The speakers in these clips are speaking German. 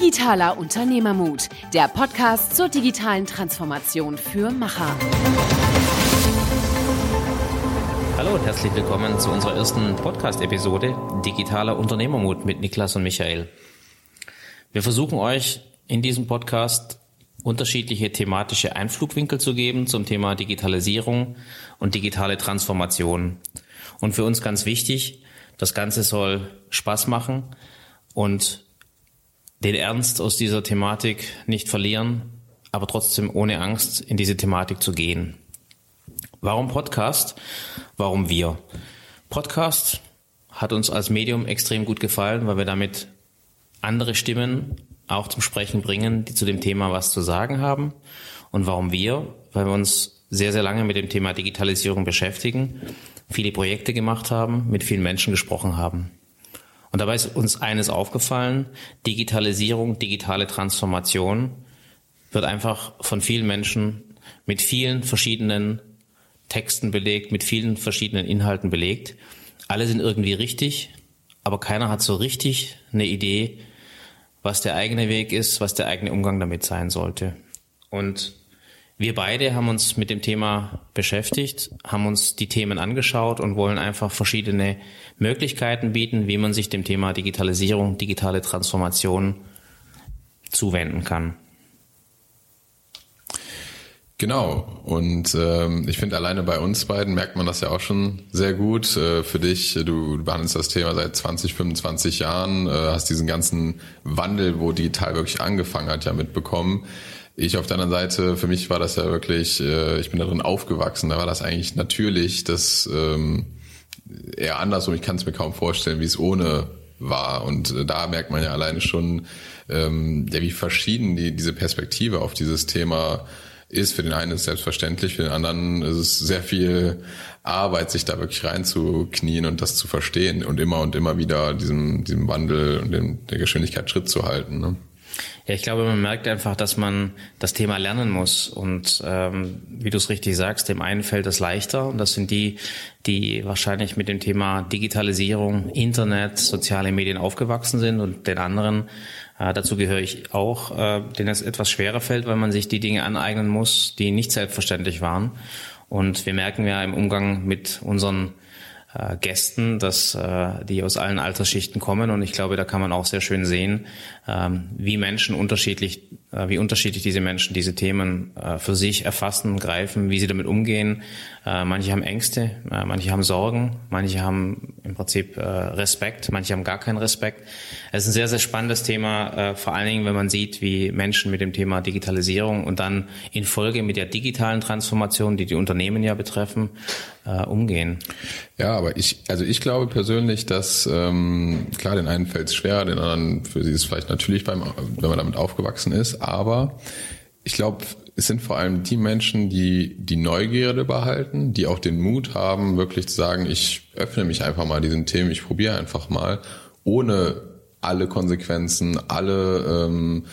Digitaler Unternehmermut, der Podcast zur digitalen Transformation für Macher. Hallo und herzlich willkommen zu unserer ersten Podcast-Episode Digitaler Unternehmermut mit Niklas und Michael. Wir versuchen euch in diesem Podcast unterschiedliche thematische Einflugwinkel zu geben zum Thema Digitalisierung und digitale Transformation. Und für uns ganz wichtig, das Ganze soll Spaß machen und den Ernst aus dieser Thematik nicht verlieren, aber trotzdem ohne Angst in diese Thematik zu gehen. Warum Podcast? Warum wir? Podcast hat uns als Medium extrem gut gefallen, weil wir damit andere Stimmen auch zum Sprechen bringen, die zu dem Thema was zu sagen haben. Und warum wir? Weil wir uns sehr, sehr lange mit dem Thema Digitalisierung beschäftigen, viele Projekte gemacht haben, mit vielen Menschen gesprochen haben. Und dabei ist uns eines aufgefallen, Digitalisierung, digitale Transformation wird einfach von vielen Menschen mit vielen verschiedenen Texten belegt, mit vielen verschiedenen Inhalten belegt. Alle sind irgendwie richtig, aber keiner hat so richtig eine Idee, was der eigene Weg ist, was der eigene Umgang damit sein sollte. Und wir beide haben uns mit dem Thema beschäftigt, haben uns die Themen angeschaut und wollen einfach verschiedene Möglichkeiten bieten, wie man sich dem Thema Digitalisierung, digitale Transformation zuwenden kann. Genau. Und ähm, ich finde, alleine bei uns beiden merkt man das ja auch schon sehr gut. Äh, für dich, du, du behandelst das Thema seit 20, 25 Jahren, äh, hast diesen ganzen Wandel, wo digital wirklich angefangen hat, ja mitbekommen. Ich auf der anderen Seite, für mich war das ja wirklich, äh, ich bin darin aufgewachsen, da war das eigentlich natürlich, das ähm, eher andersrum, ich kann es mir kaum vorstellen, wie es ohne war. Und äh, da merkt man ja alleine schon, ähm, ja, wie verschieden die, diese Perspektive auf dieses Thema ist. Für den einen ist es selbstverständlich, für den anderen ist es sehr viel Arbeit, sich da wirklich reinzuknien und das zu verstehen und immer und immer wieder diesem, diesem Wandel und dem, der Geschwindigkeit Schritt zu halten. Ne? Ja, ich glaube, man merkt einfach, dass man das Thema lernen muss. Und ähm, wie du es richtig sagst, dem einen fällt das leichter. Und das sind die, die wahrscheinlich mit dem Thema Digitalisierung, Internet, soziale Medien aufgewachsen sind. Und den anderen, äh, dazu gehöre ich auch, äh, denen es etwas schwerer fällt, weil man sich die Dinge aneignen muss, die nicht selbstverständlich waren. Und wir merken ja im Umgang mit unseren äh, Gästen, dass äh, die aus allen Altersschichten kommen. Und ich glaube, da kann man auch sehr schön sehen, ähm, wie Menschen unterschiedlich, wie unterschiedlich diese Menschen diese Themen äh, für sich erfassen, greifen, wie sie damit umgehen. Äh, manche haben Ängste, äh, manche haben Sorgen, manche haben im Prinzip äh, Respekt, manche haben gar keinen Respekt. Es ist ein sehr, sehr spannendes Thema, äh, vor allen Dingen, wenn man sieht, wie Menschen mit dem Thema Digitalisierung und dann in Folge mit der digitalen Transformation, die die Unternehmen ja betreffen, äh, umgehen. Ja, aber ich, also ich glaube persönlich, dass ähm, klar, den einen fällt es schwer, den anderen für sie ist es vielleicht natürlich beim, wenn man damit aufgewachsen ist, aber ich glaube, es sind vor allem die Menschen, die die Neugierde behalten, die auch den Mut haben, wirklich zu sagen, ich öffne mich einfach mal diesen Themen, ich probiere einfach mal, ohne alle Konsequenzen, alle ähm,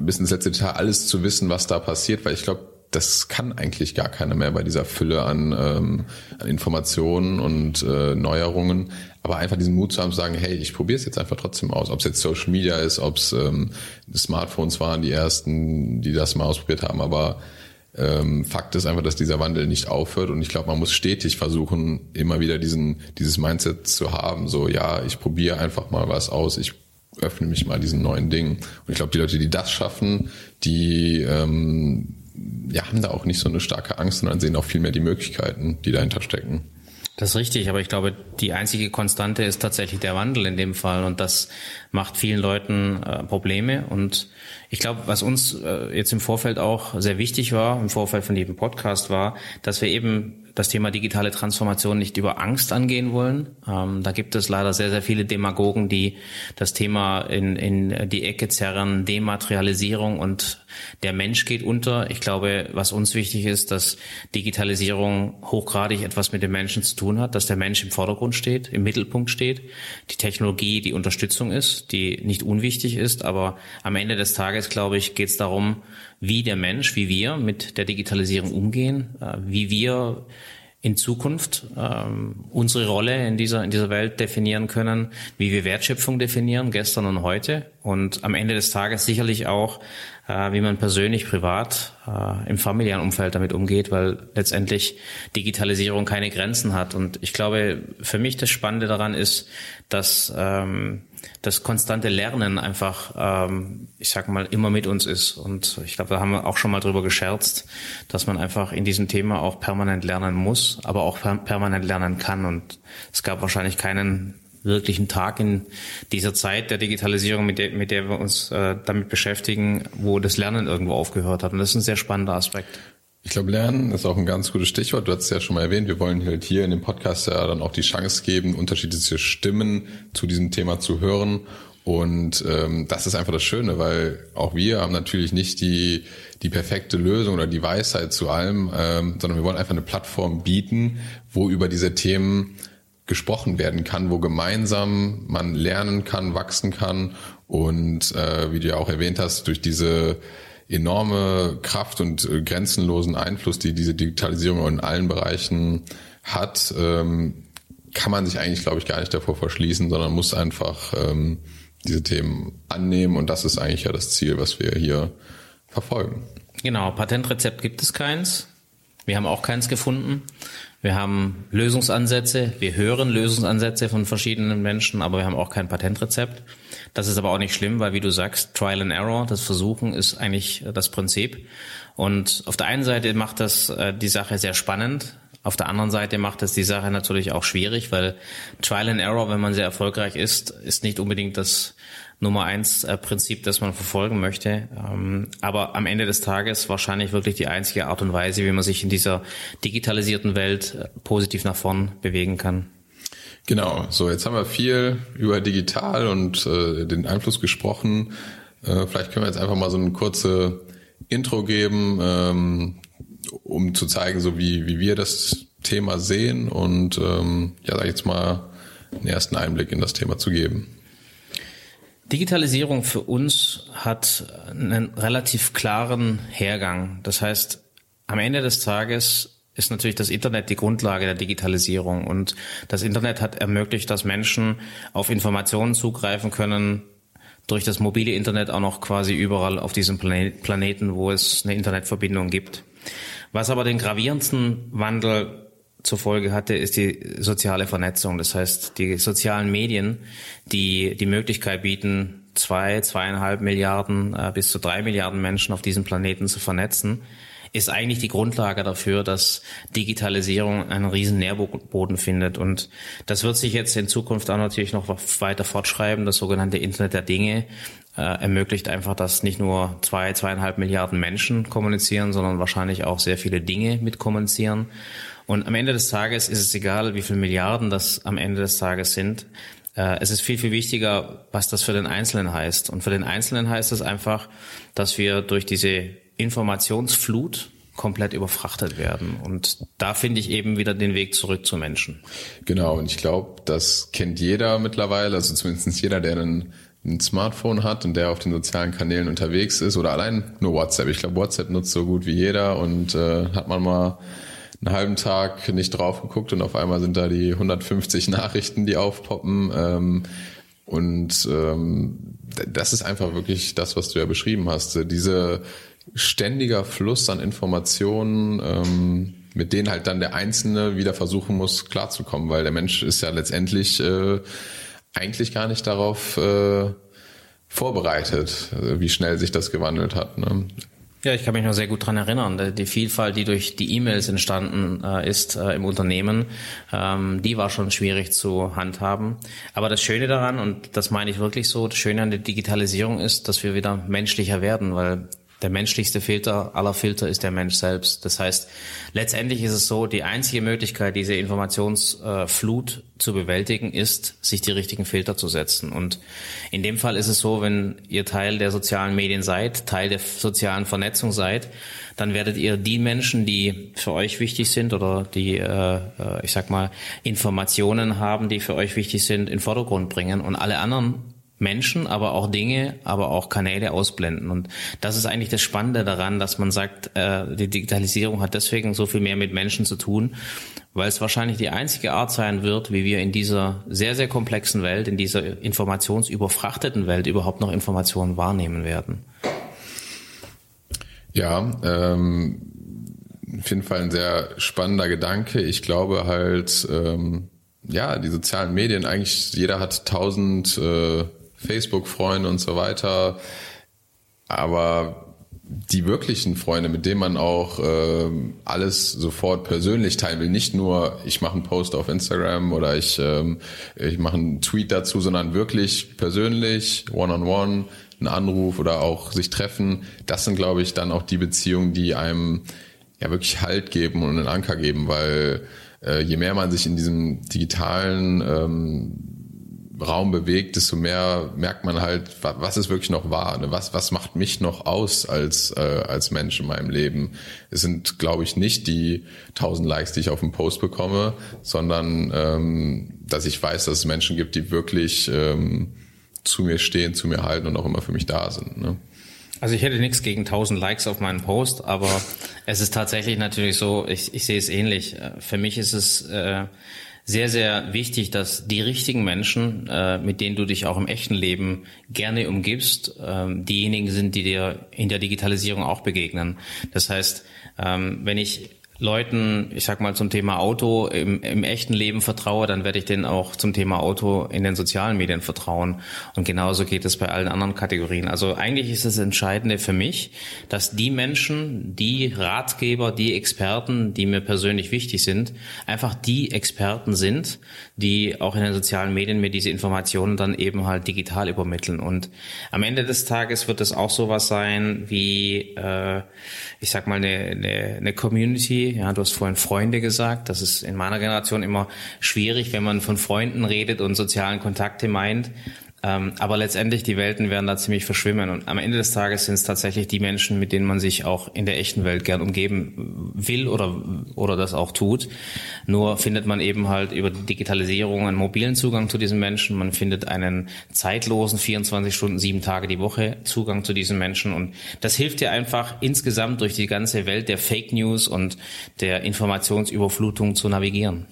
bis ins letzte Detail alles zu wissen, was da passiert, weil ich glaube, das kann eigentlich gar keiner mehr bei dieser Fülle an, ähm, an Informationen und äh, Neuerungen. Aber einfach diesen Mut zu haben, zu sagen, hey, ich probiere es jetzt einfach trotzdem aus. Ob es jetzt Social Media ist, ob es ähm, Smartphones waren, die ersten, die das mal ausprobiert haben. Aber ähm, Fakt ist einfach, dass dieser Wandel nicht aufhört und ich glaube, man muss stetig versuchen, immer wieder diesen dieses Mindset zu haben. So, ja, ich probiere einfach mal was aus. Ich öffne mich mal diesen neuen Dingen. Und ich glaube, die Leute, die das schaffen, die ähm, ja, haben da auch nicht so eine starke Angst, sondern sehen auch viel mehr die Möglichkeiten, die dahinter stecken. Das ist richtig, aber ich glaube, die einzige Konstante ist tatsächlich der Wandel in dem Fall und das macht vielen Leuten äh, Probleme und ich glaube, was uns äh, jetzt im Vorfeld auch sehr wichtig war, im Vorfeld von jedem Podcast war, dass wir eben das Thema digitale Transformation nicht über Angst angehen wollen. Ähm, da gibt es leider sehr, sehr viele Demagogen, die das Thema in, in die Ecke zerren, Dematerialisierung und der Mensch geht unter. Ich glaube, was uns wichtig ist, dass Digitalisierung hochgradig etwas mit dem Menschen zu tun hat, dass der Mensch im Vordergrund steht, im Mittelpunkt steht, die Technologie die Unterstützung ist, die nicht unwichtig ist, aber am Ende des Tages, glaube ich, geht es darum, wie der Mensch, wie wir mit der Digitalisierung umgehen, äh, wie wir in Zukunft ähm, unsere Rolle in dieser, in dieser Welt definieren können, wie wir Wertschöpfung definieren, gestern und heute. Und am Ende des Tages sicherlich auch, äh, wie man persönlich, privat, äh, im familiären Umfeld damit umgeht, weil letztendlich Digitalisierung keine Grenzen hat. Und ich glaube, für mich das Spannende daran ist, dass ähm, das konstante Lernen einfach, ähm, ich sag mal, immer mit uns ist. Und ich glaube, da haben wir auch schon mal drüber gescherzt, dass man einfach in diesem Thema auch permanent lernen muss, aber auch per permanent lernen kann. Und es gab wahrscheinlich keinen wirklichen Tag in dieser Zeit der Digitalisierung, mit der, mit der wir uns äh, damit beschäftigen, wo das Lernen irgendwo aufgehört hat. Und das ist ein sehr spannender Aspekt. Ich glaube, Lernen ist auch ein ganz gutes Stichwort. Du hast es ja schon mal erwähnt. Wir wollen halt hier in dem Podcast ja dann auch die Chance geben, unterschiedliche Stimmen zu diesem Thema zu hören. Und ähm, das ist einfach das Schöne, weil auch wir haben natürlich nicht die, die perfekte Lösung oder die Weisheit zu allem, ähm, sondern wir wollen einfach eine Plattform bieten, wo über diese Themen gesprochen werden kann, wo gemeinsam man lernen kann, wachsen kann und äh, wie du ja auch erwähnt hast, durch diese enorme Kraft und äh, grenzenlosen Einfluss, die diese Digitalisierung in allen Bereichen hat, ähm, kann man sich eigentlich, glaube ich, gar nicht davor verschließen, sondern muss einfach ähm, diese Themen annehmen und das ist eigentlich ja das Ziel, was wir hier verfolgen. Genau, Patentrezept gibt es keins. Wir haben auch keins gefunden. Wir haben Lösungsansätze, wir hören Lösungsansätze von verschiedenen Menschen, aber wir haben auch kein Patentrezept. Das ist aber auch nicht schlimm, weil wie du sagst, Trial and Error, das Versuchen ist eigentlich das Prinzip. Und auf der einen Seite macht das äh, die Sache sehr spannend. Auf der anderen Seite macht das die Sache natürlich auch schwierig, weil Trial and Error, wenn man sehr erfolgreich ist, ist nicht unbedingt das Nummer eins äh, Prinzip, das man verfolgen möchte. Ähm, aber am Ende des Tages wahrscheinlich wirklich die einzige Art und Weise, wie man sich in dieser digitalisierten Welt äh, positiv nach vorn bewegen kann. Genau, so jetzt haben wir viel über digital und äh, den Einfluss gesprochen. Äh, vielleicht können wir jetzt einfach mal so eine kurze Intro geben, ähm, um zu zeigen, so wie, wie wir das Thema sehen und ähm, ja, sag ich jetzt mal, einen ersten Einblick in das Thema zu geben. Digitalisierung für uns hat einen relativ klaren Hergang. Das heißt, am Ende des Tages ist natürlich das Internet die Grundlage der Digitalisierung und das Internet hat ermöglicht, dass Menschen auf Informationen zugreifen können, durch das mobile Internet auch noch quasi überall auf diesem Planeten, wo es eine Internetverbindung gibt. Was aber den gravierendsten Wandel zur Folge hatte, ist die soziale Vernetzung. Das heißt, die sozialen Medien, die die Möglichkeit bieten, zwei, zweieinhalb Milliarden äh, bis zu drei Milliarden Menschen auf diesem Planeten zu vernetzen, ist eigentlich die Grundlage dafür, dass Digitalisierung einen riesen Nährboden findet. Und das wird sich jetzt in Zukunft auch natürlich noch weiter fortschreiben. Das sogenannte Internet der Dinge äh, ermöglicht einfach, dass nicht nur zwei, zweieinhalb Milliarden Menschen kommunizieren, sondern wahrscheinlich auch sehr viele Dinge mitkommunizieren. Und am Ende des Tages ist es egal, wie viele Milliarden das am Ende des Tages sind. Äh, es ist viel, viel wichtiger, was das für den Einzelnen heißt. Und für den Einzelnen heißt es einfach, dass wir durch diese Informationsflut komplett überfrachtet werden. Und da finde ich eben wieder den Weg zurück zu Menschen. Genau, und ich glaube, das kennt jeder mittlerweile, also zumindest jeder, der einen ein Smartphone hat und der auf den sozialen Kanälen unterwegs ist oder allein nur WhatsApp. Ich glaube, WhatsApp nutzt so gut wie jeder und äh, hat man mal einen halben Tag nicht drauf geguckt und auf einmal sind da die 150 Nachrichten, die aufpoppen. Ähm, und ähm, das ist einfach wirklich das, was du ja beschrieben hast. Diese ständiger Fluss an Informationen, ähm, mit denen halt dann der Einzelne wieder versuchen muss, klarzukommen, weil der Mensch ist ja letztendlich äh, eigentlich gar nicht darauf äh, vorbereitet, also wie schnell sich das gewandelt hat. Ne? Ja, ich kann mich noch sehr gut dran erinnern. Die Vielfalt, die durch die E-Mails entstanden äh, ist äh, im Unternehmen, ähm, die war schon schwierig zu handhaben. Aber das Schöne daran, und das meine ich wirklich so, das Schöne an der Digitalisierung ist, dass wir wieder menschlicher werden, weil der menschlichste Filter aller Filter ist der Mensch selbst. Das heißt, letztendlich ist es so, die einzige Möglichkeit, diese Informationsflut zu bewältigen, ist, sich die richtigen Filter zu setzen. Und in dem Fall ist es so, wenn ihr Teil der sozialen Medien seid, Teil der sozialen Vernetzung seid, dann werdet ihr die Menschen, die für euch wichtig sind oder die, äh, äh ich sag mal, Informationen haben, die für euch wichtig sind, in Vordergrund bringen. Und alle anderen Menschen, aber auch Dinge, aber auch Kanäle ausblenden. Und das ist eigentlich das Spannende daran, dass man sagt, äh, die Digitalisierung hat deswegen so viel mehr mit Menschen zu tun, weil es wahrscheinlich die einzige Art sein wird, wie wir in dieser sehr, sehr komplexen Welt, in dieser informationsüberfrachteten Welt überhaupt noch Informationen wahrnehmen werden. Ja, ähm, auf jeden Fall ein sehr spannender Gedanke. Ich glaube halt, ähm, ja, die sozialen Medien, eigentlich jeder hat tausend äh, Facebook-Freunde und so weiter. Aber die wirklichen Freunde, mit denen man auch äh, alles sofort persönlich teilen will, nicht nur ich mache einen Post auf Instagram oder ich, ähm, ich mache einen Tweet dazu, sondern wirklich persönlich, one-on-one, -on -one, einen Anruf oder auch sich treffen, das sind, glaube ich, dann auch die Beziehungen, die einem ja wirklich Halt geben und einen Anker geben, weil äh, je mehr man sich in diesem digitalen ähm, Raum bewegt, desto mehr merkt man halt, was ist wirklich noch wahr, ne? was, was macht mich noch aus als, äh, als Mensch in meinem Leben. Es sind, glaube ich, nicht die tausend Likes, die ich auf dem Post bekomme, sondern ähm, dass ich weiß, dass es Menschen gibt, die wirklich ähm, zu mir stehen, zu mir halten und auch immer für mich da sind. Ne? Also ich hätte nichts gegen 1000 Likes auf meinen Post, aber es ist tatsächlich natürlich so, ich, ich sehe es ähnlich. Für mich ist es äh, sehr, sehr wichtig, dass die richtigen Menschen, äh, mit denen du dich auch im echten Leben gerne umgibst, äh, diejenigen sind, die dir in der Digitalisierung auch begegnen. Das heißt, ähm, wenn ich Leuten, ich sag mal zum Thema Auto im, im echten Leben vertraue, dann werde ich denen auch zum Thema Auto in den sozialen Medien vertrauen. Und genauso geht es bei allen anderen Kategorien. Also eigentlich ist das Entscheidende für mich, dass die Menschen, die Ratgeber, die Experten, die mir persönlich wichtig sind, einfach die Experten sind, die auch in den sozialen Medien mir diese Informationen dann eben halt digital übermitteln. Und am Ende des Tages wird es auch sowas sein wie, äh, ich sag mal, eine, eine, eine Community, ja, du hast vorhin Freunde gesagt. Das ist in meiner Generation immer schwierig, wenn man von Freunden redet und sozialen Kontakte meint. Ähm, aber letztendlich, die Welten werden da ziemlich verschwimmen. Und am Ende des Tages sind es tatsächlich die Menschen, mit denen man sich auch in der echten Welt gern umgeben will oder, oder das auch tut. Nur findet man eben halt über die Digitalisierung einen mobilen Zugang zu diesen Menschen. Man findet einen zeitlosen 24 Stunden, sieben Tage die Woche Zugang zu diesen Menschen. Und das hilft dir einfach insgesamt durch die ganze Welt der Fake News und der Informationsüberflutung zu navigieren.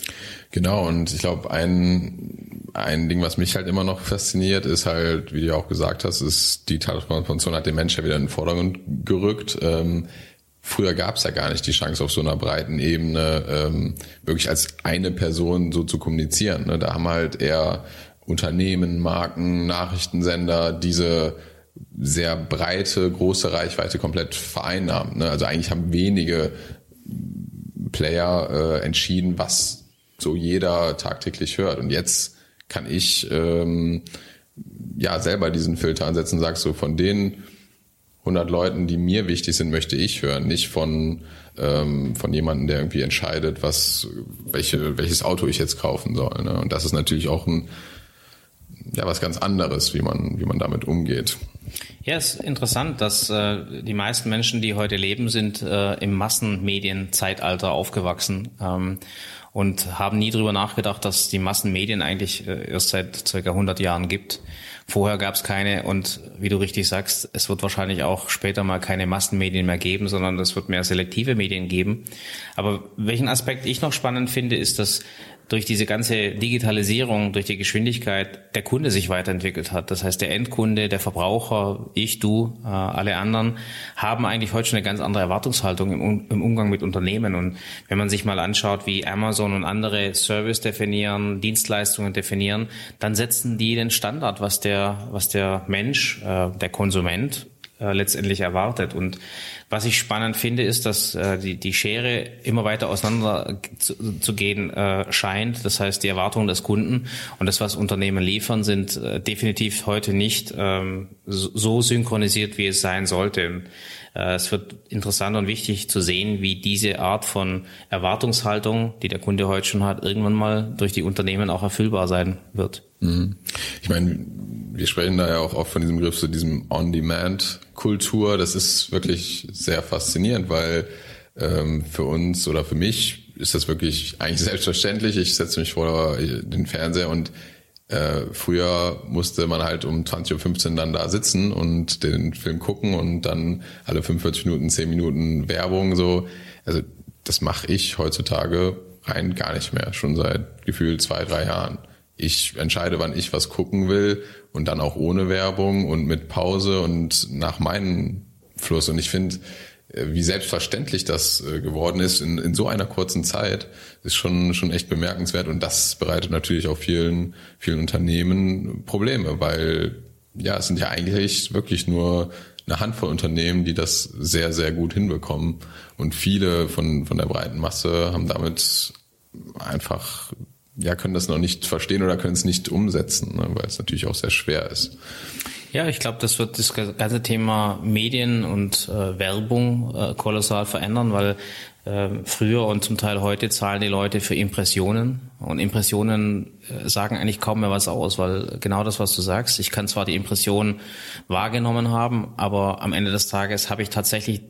Genau. Und ich glaube, ein ein Ding, was mich halt immer noch fasziniert, ist halt, wie du auch gesagt hast, ist die Transformation hat den Menschen ja wieder in den Vordergrund gerückt. Ähm, früher gab es ja gar nicht die Chance, auf so einer breiten Ebene ähm, wirklich als eine Person so zu kommunizieren. Ne? Da haben halt eher Unternehmen, Marken, Nachrichtensender diese sehr breite, große Reichweite komplett vereinnahmt. Ne? Also eigentlich haben wenige Player äh, entschieden, was so jeder tagtäglich hört. Und jetzt kann ich ähm, ja selber diesen Filter ansetzen, sagst du, von den 100 Leuten, die mir wichtig sind, möchte ich hören, nicht von ähm, von jemandem, der irgendwie entscheidet, was welche welches Auto ich jetzt kaufen soll. Ne? Und das ist natürlich auch ein ja was ganz anderes, wie man wie man damit umgeht. Ja, es ist interessant, dass äh, die meisten Menschen, die heute leben, sind äh, im Massenmedienzeitalter aufgewachsen. Ähm, und haben nie drüber nachgedacht, dass die Massenmedien eigentlich äh, erst seit circa 100 Jahren gibt. Vorher gab es keine und wie du richtig sagst, es wird wahrscheinlich auch später mal keine Massenmedien mehr geben, sondern es wird mehr selektive Medien geben. Aber welchen Aspekt ich noch spannend finde, ist, dass durch diese ganze Digitalisierung, durch die Geschwindigkeit der Kunde sich weiterentwickelt hat. Das heißt, der Endkunde, der Verbraucher, ich, du, äh, alle anderen haben eigentlich heute schon eine ganz andere Erwartungshaltung im, Umgang mit Unternehmen. Und wenn man sich mal anschaut, wie Amazon und andere Service definieren, Dienstleistungen definieren, dann setzen die den Standard, was der, was der Mensch, äh, der Konsument äh, letztendlich erwartet. Und was ich spannend finde, ist, dass äh, die, die Schere immer weiter auseinander zu, zu gehen äh, scheint. Das heißt, die Erwartungen des Kunden und das, was Unternehmen liefern, sind äh, definitiv heute nicht ähm, so synchronisiert, wie es sein sollte. Äh, es wird interessant und wichtig zu sehen, wie diese Art von Erwartungshaltung, die der Kunde heute schon hat, irgendwann mal durch die Unternehmen auch erfüllbar sein wird. Mhm. Ich meine, wir sprechen da ja auch oft von diesem Begriff, so diesem On-Demand-Kultur. Das ist wirklich sehr faszinierend, weil ähm, für uns oder für mich ist das wirklich eigentlich selbstverständlich. Ich setze mich vor den Fernseher und Äh, früher musste man halt um 20.15 Uhr dann da sitzen und den Film gucken und dann alle 45 Minuten, 10 Minuten Werbung so. Also das mache ich heutzutage rein gar nicht mehr, schon seit gefühlt zwei, drei Jahren. Ich entscheide, wann ich was gucken will und dann auch ohne Werbung und mit Pause und nach meinem Fluss. Und ich finde, äh, wie selbstverständlich das äh, geworden ist in, in so einer kurzen Zeit, ist schon, schon echt bemerkenswert. Und das bereitet natürlich auch vielen, vielen Unternehmen Probleme, weil ja, es sind ja eigentlich wirklich nur eine Handvoll Unternehmen, die das sehr, sehr gut hinbekommen. Und viele von, von der breiten Masse haben damit einfach, ja, können das noch nicht verstehen oder können es nicht umsetzen, ne, weil es natürlich auch sehr schwer ist. Ja, ich glaube, das wird das ganze Thema Medien und äh, Werbung äh, kolossal verändern, weil äh, früher und zum Teil heute zahlen die Leute für Impressionen und Impressionen äh, sagen eigentlich kaum mehr was aus, weil genau das, was du sagst, ich kann zwar die Impression wahrgenommen haben, aber am Ende des Tages habe ich tatsächlich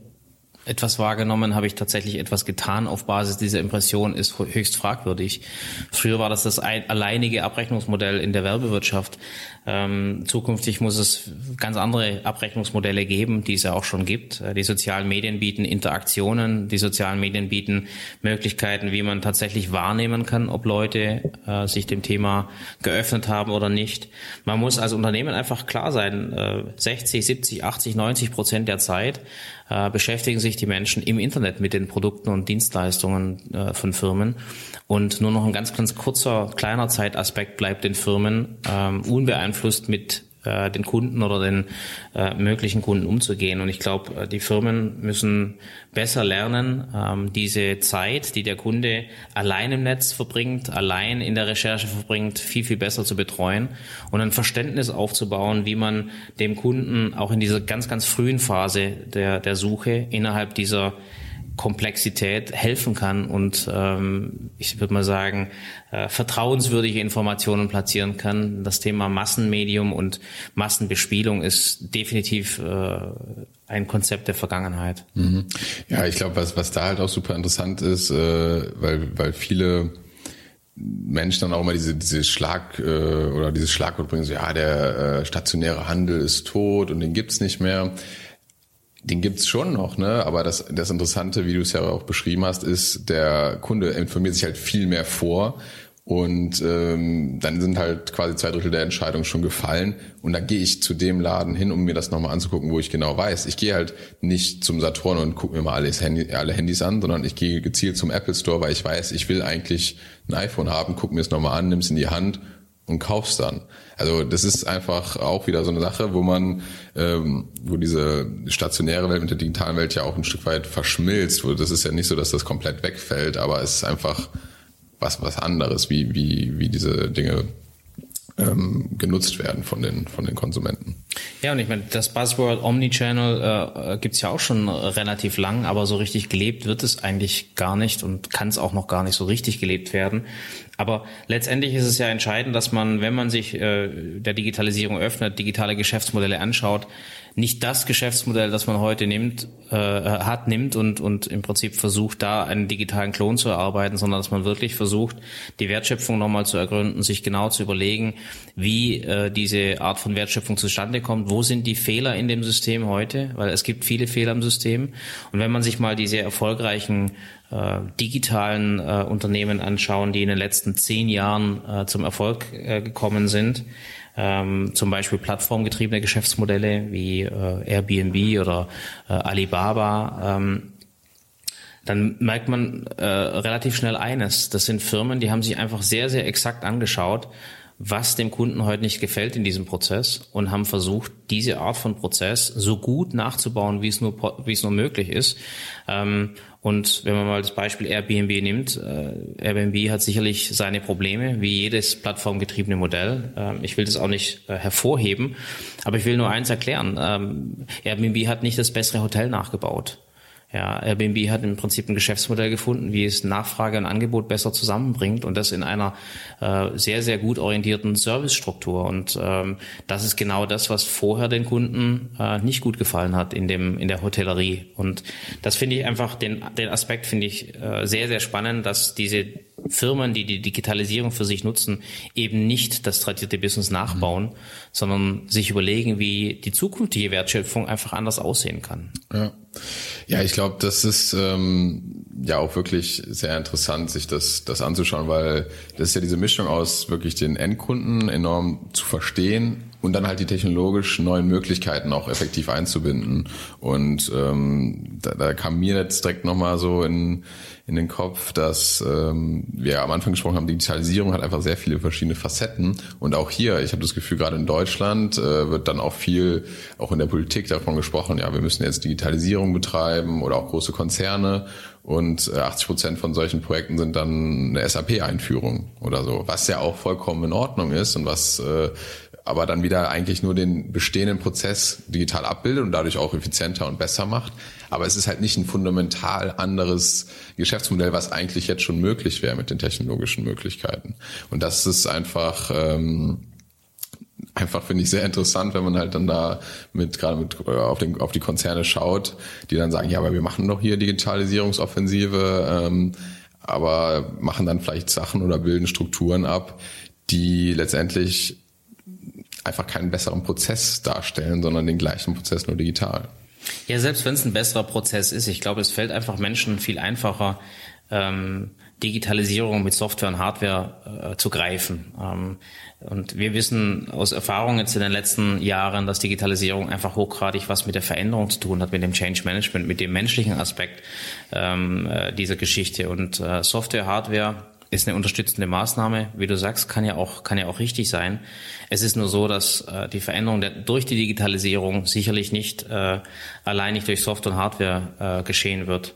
etwas wahrgenommen, habe ich tatsächlich etwas getan auf Basis dieser Impression, ist höchst fragwürdig. Früher war das das alleinige Abrechnungsmodell in der Werbewirtschaft. Ähm, zukünftig muss es ganz andere Abrechnungsmodelle geben, die es ja auch schon gibt. Äh, die sozialen Medien bieten Interaktionen, die sozialen Medien bieten Möglichkeiten, wie man tatsächlich wahrnehmen kann, ob Leute äh, sich dem Thema geöffnet haben oder nicht. Man muss als Unternehmen einfach klar sein, äh, 60, 70, 80, 90 Prozent der Zeit äh, beschäftigen sich die Menschen im Internet mit den Produkten und Dienstleistungen äh, von Firmen. Und nur noch ein ganz, ganz kurzer, kleiner Zeitaspekt bleibt den Firmen ähm, unbeeinflusst mit äh, den Kunden oder den äh, möglichen Kunden umzugehen. Und ich glaube, äh, die Firmen müssen besser lernen, ähm, diese Zeit, die der Kunde allein im Netz verbringt, allein in der Recherche verbringt, viel, viel besser zu betreuen und ein Verständnis aufzubauen, wie man dem Kunden auch in dieser ganz, ganz frühen Phase der, der Suche innerhalb dieser Komplexität helfen kann und ähm, ich würde mal sagen, äh, vertrauenswürdige Informationen platzieren kann. Das Thema Massenmedium und Massenbespielung ist definitiv äh, ein Konzept der Vergangenheit. Mhm. Ja, ich glaube, was, was da halt auch super interessant ist, äh, weil, weil viele Menschen dann auch immer diese, diese Schlag äh, oder dieses Schlagwort bringen, so ja, der äh, stationäre Handel ist tot und den gibt's nicht mehr den gibt's schon noch, ne? Aber das, das Interessante, wie du es ja auch beschrieben hast, ist, der Kunde informiert sich halt viel mehr vor und ähm, dann sind halt quasi zwei Drittel der Entscheidung schon gefallen. Und dann gehe ich zu dem Laden hin, um mir das nochmal anzugucken, wo ich genau weiß. Ich gehe halt nicht zum Saturn und gucke mir mal alles Handy, alle Handys an, sondern ich gehe gezielt zum Apple Store, weil ich weiß, ich will eigentlich ein iPhone haben, guck mir es nochmal an, nimm es in die Hand und kaufst dann. Also das ist einfach auch wieder so eine Sache, wo man, ähm, wo diese stationäre Welt mit der digitalen Welt ja auch ein Stück weit verschmilzt. Wo das ist ja nicht so, dass das komplett wegfällt, aber es ist einfach was was anderes, wie wie wie diese Dinge ähm, genutzt werden von den von den Konsumenten. Ja, und ich meine, das Buzzword Omnichannel äh, gibt's ja auch schon relativ lang, aber so richtig gelebt wird es eigentlich gar nicht und kann es auch noch gar nicht so richtig gelebt werden. Aber letztendlich ist es ja entscheidend, dass man, wenn man sich äh, der Digitalisierung öffnet, digitale Geschäftsmodelle anschaut, nicht das Geschäftsmodell, das man heute nimmt, äh, hat, nimmt und, und im Prinzip versucht, da einen digitalen Klon zu erarbeiten, sondern dass man wirklich versucht, die Wertschöpfung nochmal zu ergründen, sich genau zu überlegen, wie äh, diese Art von Wertschöpfung zustande kommt, wo sind die Fehler in dem System heute, weil es gibt viele Fehler im System. Und wenn man sich mal diese erfolgreichen äh, digitalen äh, Unternehmen anschauen, die in den letzten zehn Jahren äh, zum Erfolg äh, gekommen sind, ähm, zum Beispiel plattformgetriebene Geschäftsmodelle wie äh, Airbnb oder äh, Alibaba, ähm, dann merkt man äh, relativ schnell eines. Das sind Firmen, die haben sich einfach sehr, sehr exakt angeschaut, was dem Kunden heute nicht gefällt in diesem Prozess und haben versucht, diese Art von Prozess so gut nachzubauen, wie es nur, wie es nur möglich ist. Ähm, und wenn man mal das Beispiel Airbnb nimmt, äh, Airbnb hat sicherlich seine Probleme, wie jedes plattformgetriebene Modell. Ähm, ich will das auch nicht äh, hervorheben, aber ich will nur eins erklären. Ähm, Airbnb hat nicht das bessere Hotel nachgebaut. Ja, Airbnb hat im Prinzip ein Geschäftsmodell gefunden, wie es Nachfrage und Angebot besser zusammenbringt und das in einer äh, sehr, sehr gut orientierten Servicestruktur. Und ähm, das ist genau das, was vorher den Kunden äh, nicht gut gefallen hat in dem in der Hotellerie. Und das finde ich einfach, den, den Aspekt finde ich äh, sehr, sehr spannend, dass diese Firmen, die die Digitalisierung für sich nutzen, eben nicht das tradierte Business nachbauen, mhm. sondern sich überlegen, wie die zukünftige Wertschöpfung einfach anders aussehen kann. Ja, ja ich glaube, das ist ähm, ja auch wirklich sehr interessant, sich das, das anzuschauen, weil das ist ja diese Mischung aus wirklich den Endkunden enorm zu verstehen und dann halt die technologisch neuen Möglichkeiten auch effektiv einzubinden. Und ähm, da, da kam mir jetzt direkt nochmal so in, in den Kopf, dass ähm, wir am Anfang gesprochen haben, Digitalisierung hat einfach sehr viele verschiedene Facetten. Und auch hier, ich habe das Gefühl, gerade in Deutschland äh, wird dann auch viel, auch in der Politik davon gesprochen, ja, wir müssen jetzt Digitalisierung betreiben oder auch große Konzerne. Und 80 äh, Prozent von solchen Projekten sind dann eine SAP-Einführung oder so, was ja auch vollkommen in Ordnung ist und was äh, aber dann wieder eigentlich nur den bestehenden Prozess digital abbildet und dadurch auch effizienter und besser macht. Aber es ist halt nicht ein fundamental anderes Geschäftsmodell, was eigentlich jetzt schon möglich wäre mit den technologischen Möglichkeiten. Und das ist einfach ähm, einfach finde ich sehr interessant, wenn man halt dann da mit gerade mit äh, auf, den, auf die Konzerne schaut, die dann sagen, ja, aber wir machen doch hier Digitalisierungsoffensive, ähm, aber machen dann vielleicht Sachen oder bilden Strukturen ab, die letztendlich einfach keinen besseren Prozess darstellen, sondern den gleichen Prozess nur digital. Ja, selbst wenn es ein besserer Prozess ist, ich glaube, es fällt einfach Menschen viel einfacher, ähm, Digitalisierung mit Software und Hardware äh, zu greifen. Ähm, und wir wissen aus Erfahrung jetzt in den letzten Jahren, dass Digitalisierung einfach hochgradig was mit der Veränderung zu tun hat, mit dem Change Management, mit dem menschlichen Aspekt ähm, äh, dieser Geschichte. Und äh, Software, Hardware ist eine unterstützende Maßnahme, wie du sagst, kann ja auch kann ja auch richtig sein. Es ist nur so, dass äh, die Veränderung der, durch die Digitalisierung sicherlich nicht äh, allein nicht durch Software und Hardware äh, geschehen wird.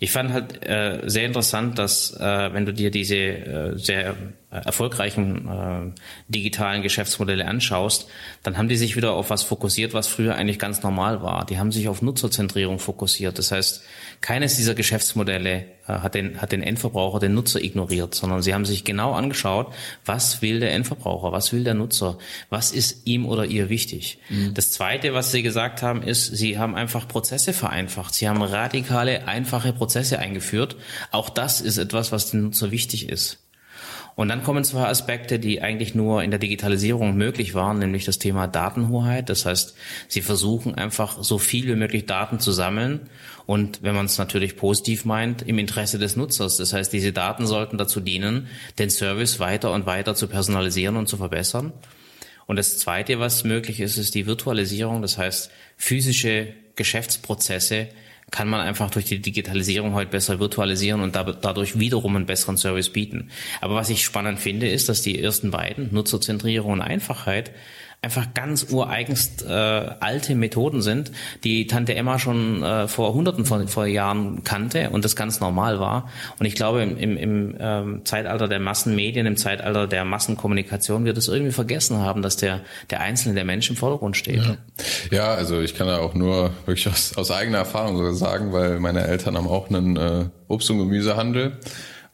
Ich fand halt äh, sehr interessant, dass äh, wenn du dir diese äh, sehr erfolgreichen äh, digitalen Geschäftsmodelle anschaust, dann haben die sich wieder auf was fokussiert, was früher eigentlich ganz normal war. Die haben sich auf Nutzerzentrierung fokussiert. Das heißt, keines dieser Geschäftsmodelle äh, hat, den, hat den Endverbraucher, den Nutzer ignoriert, sondern sie haben sich genau angeschaut, was will der Endverbraucher, was will der Nutzer, was ist ihm oder ihr wichtig. Mhm. Das Zweite, was sie gesagt haben, ist, sie haben einfach Prozesse vereinfacht. Sie haben radikale, einfache Prozesse eingeführt. Auch das ist etwas, was dem Nutzer wichtig ist. Und dann kommen zwei Aspekte, die eigentlich nur in der Digitalisierung möglich waren, nämlich das Thema Datenhoheit. Das heißt, sie versuchen einfach so viel wie möglich Daten zu sammeln und wenn man es natürlich positiv meint, im Interesse des Nutzers. Das heißt, diese Daten sollten dazu dienen, den Service weiter und weiter zu personalisieren und zu verbessern. Und das Zweite, was möglich ist, ist die Virtualisierung. Das heißt, physische Geschäftsprozesse kann man einfach durch die Digitalisierung heute besser virtualisieren und dadurch wiederum einen besseren Service bieten. Aber was ich spannend finde, ist, dass die ersten beiden, Nutzerzentrierung und Einfachheit, einfach ganz ureigenst äh, alte Methoden sind, die Tante Emma schon äh, vor hunderten von vor Jahren kannte und das ganz normal war. Und ich glaube, im, im, im ähm, Zeitalter der Massenmedien, im Zeitalter der Massenkommunikation wir das irgendwie vergessen haben, dass der, der Einzelne, der Mensch im Vordergrund steht. Ja, ja also ich kann da auch nur wirklich aus, aus eigener Erfahrung sogar sagen, weil meine Eltern haben auch einen äh, Obst- und Gemüsehandel.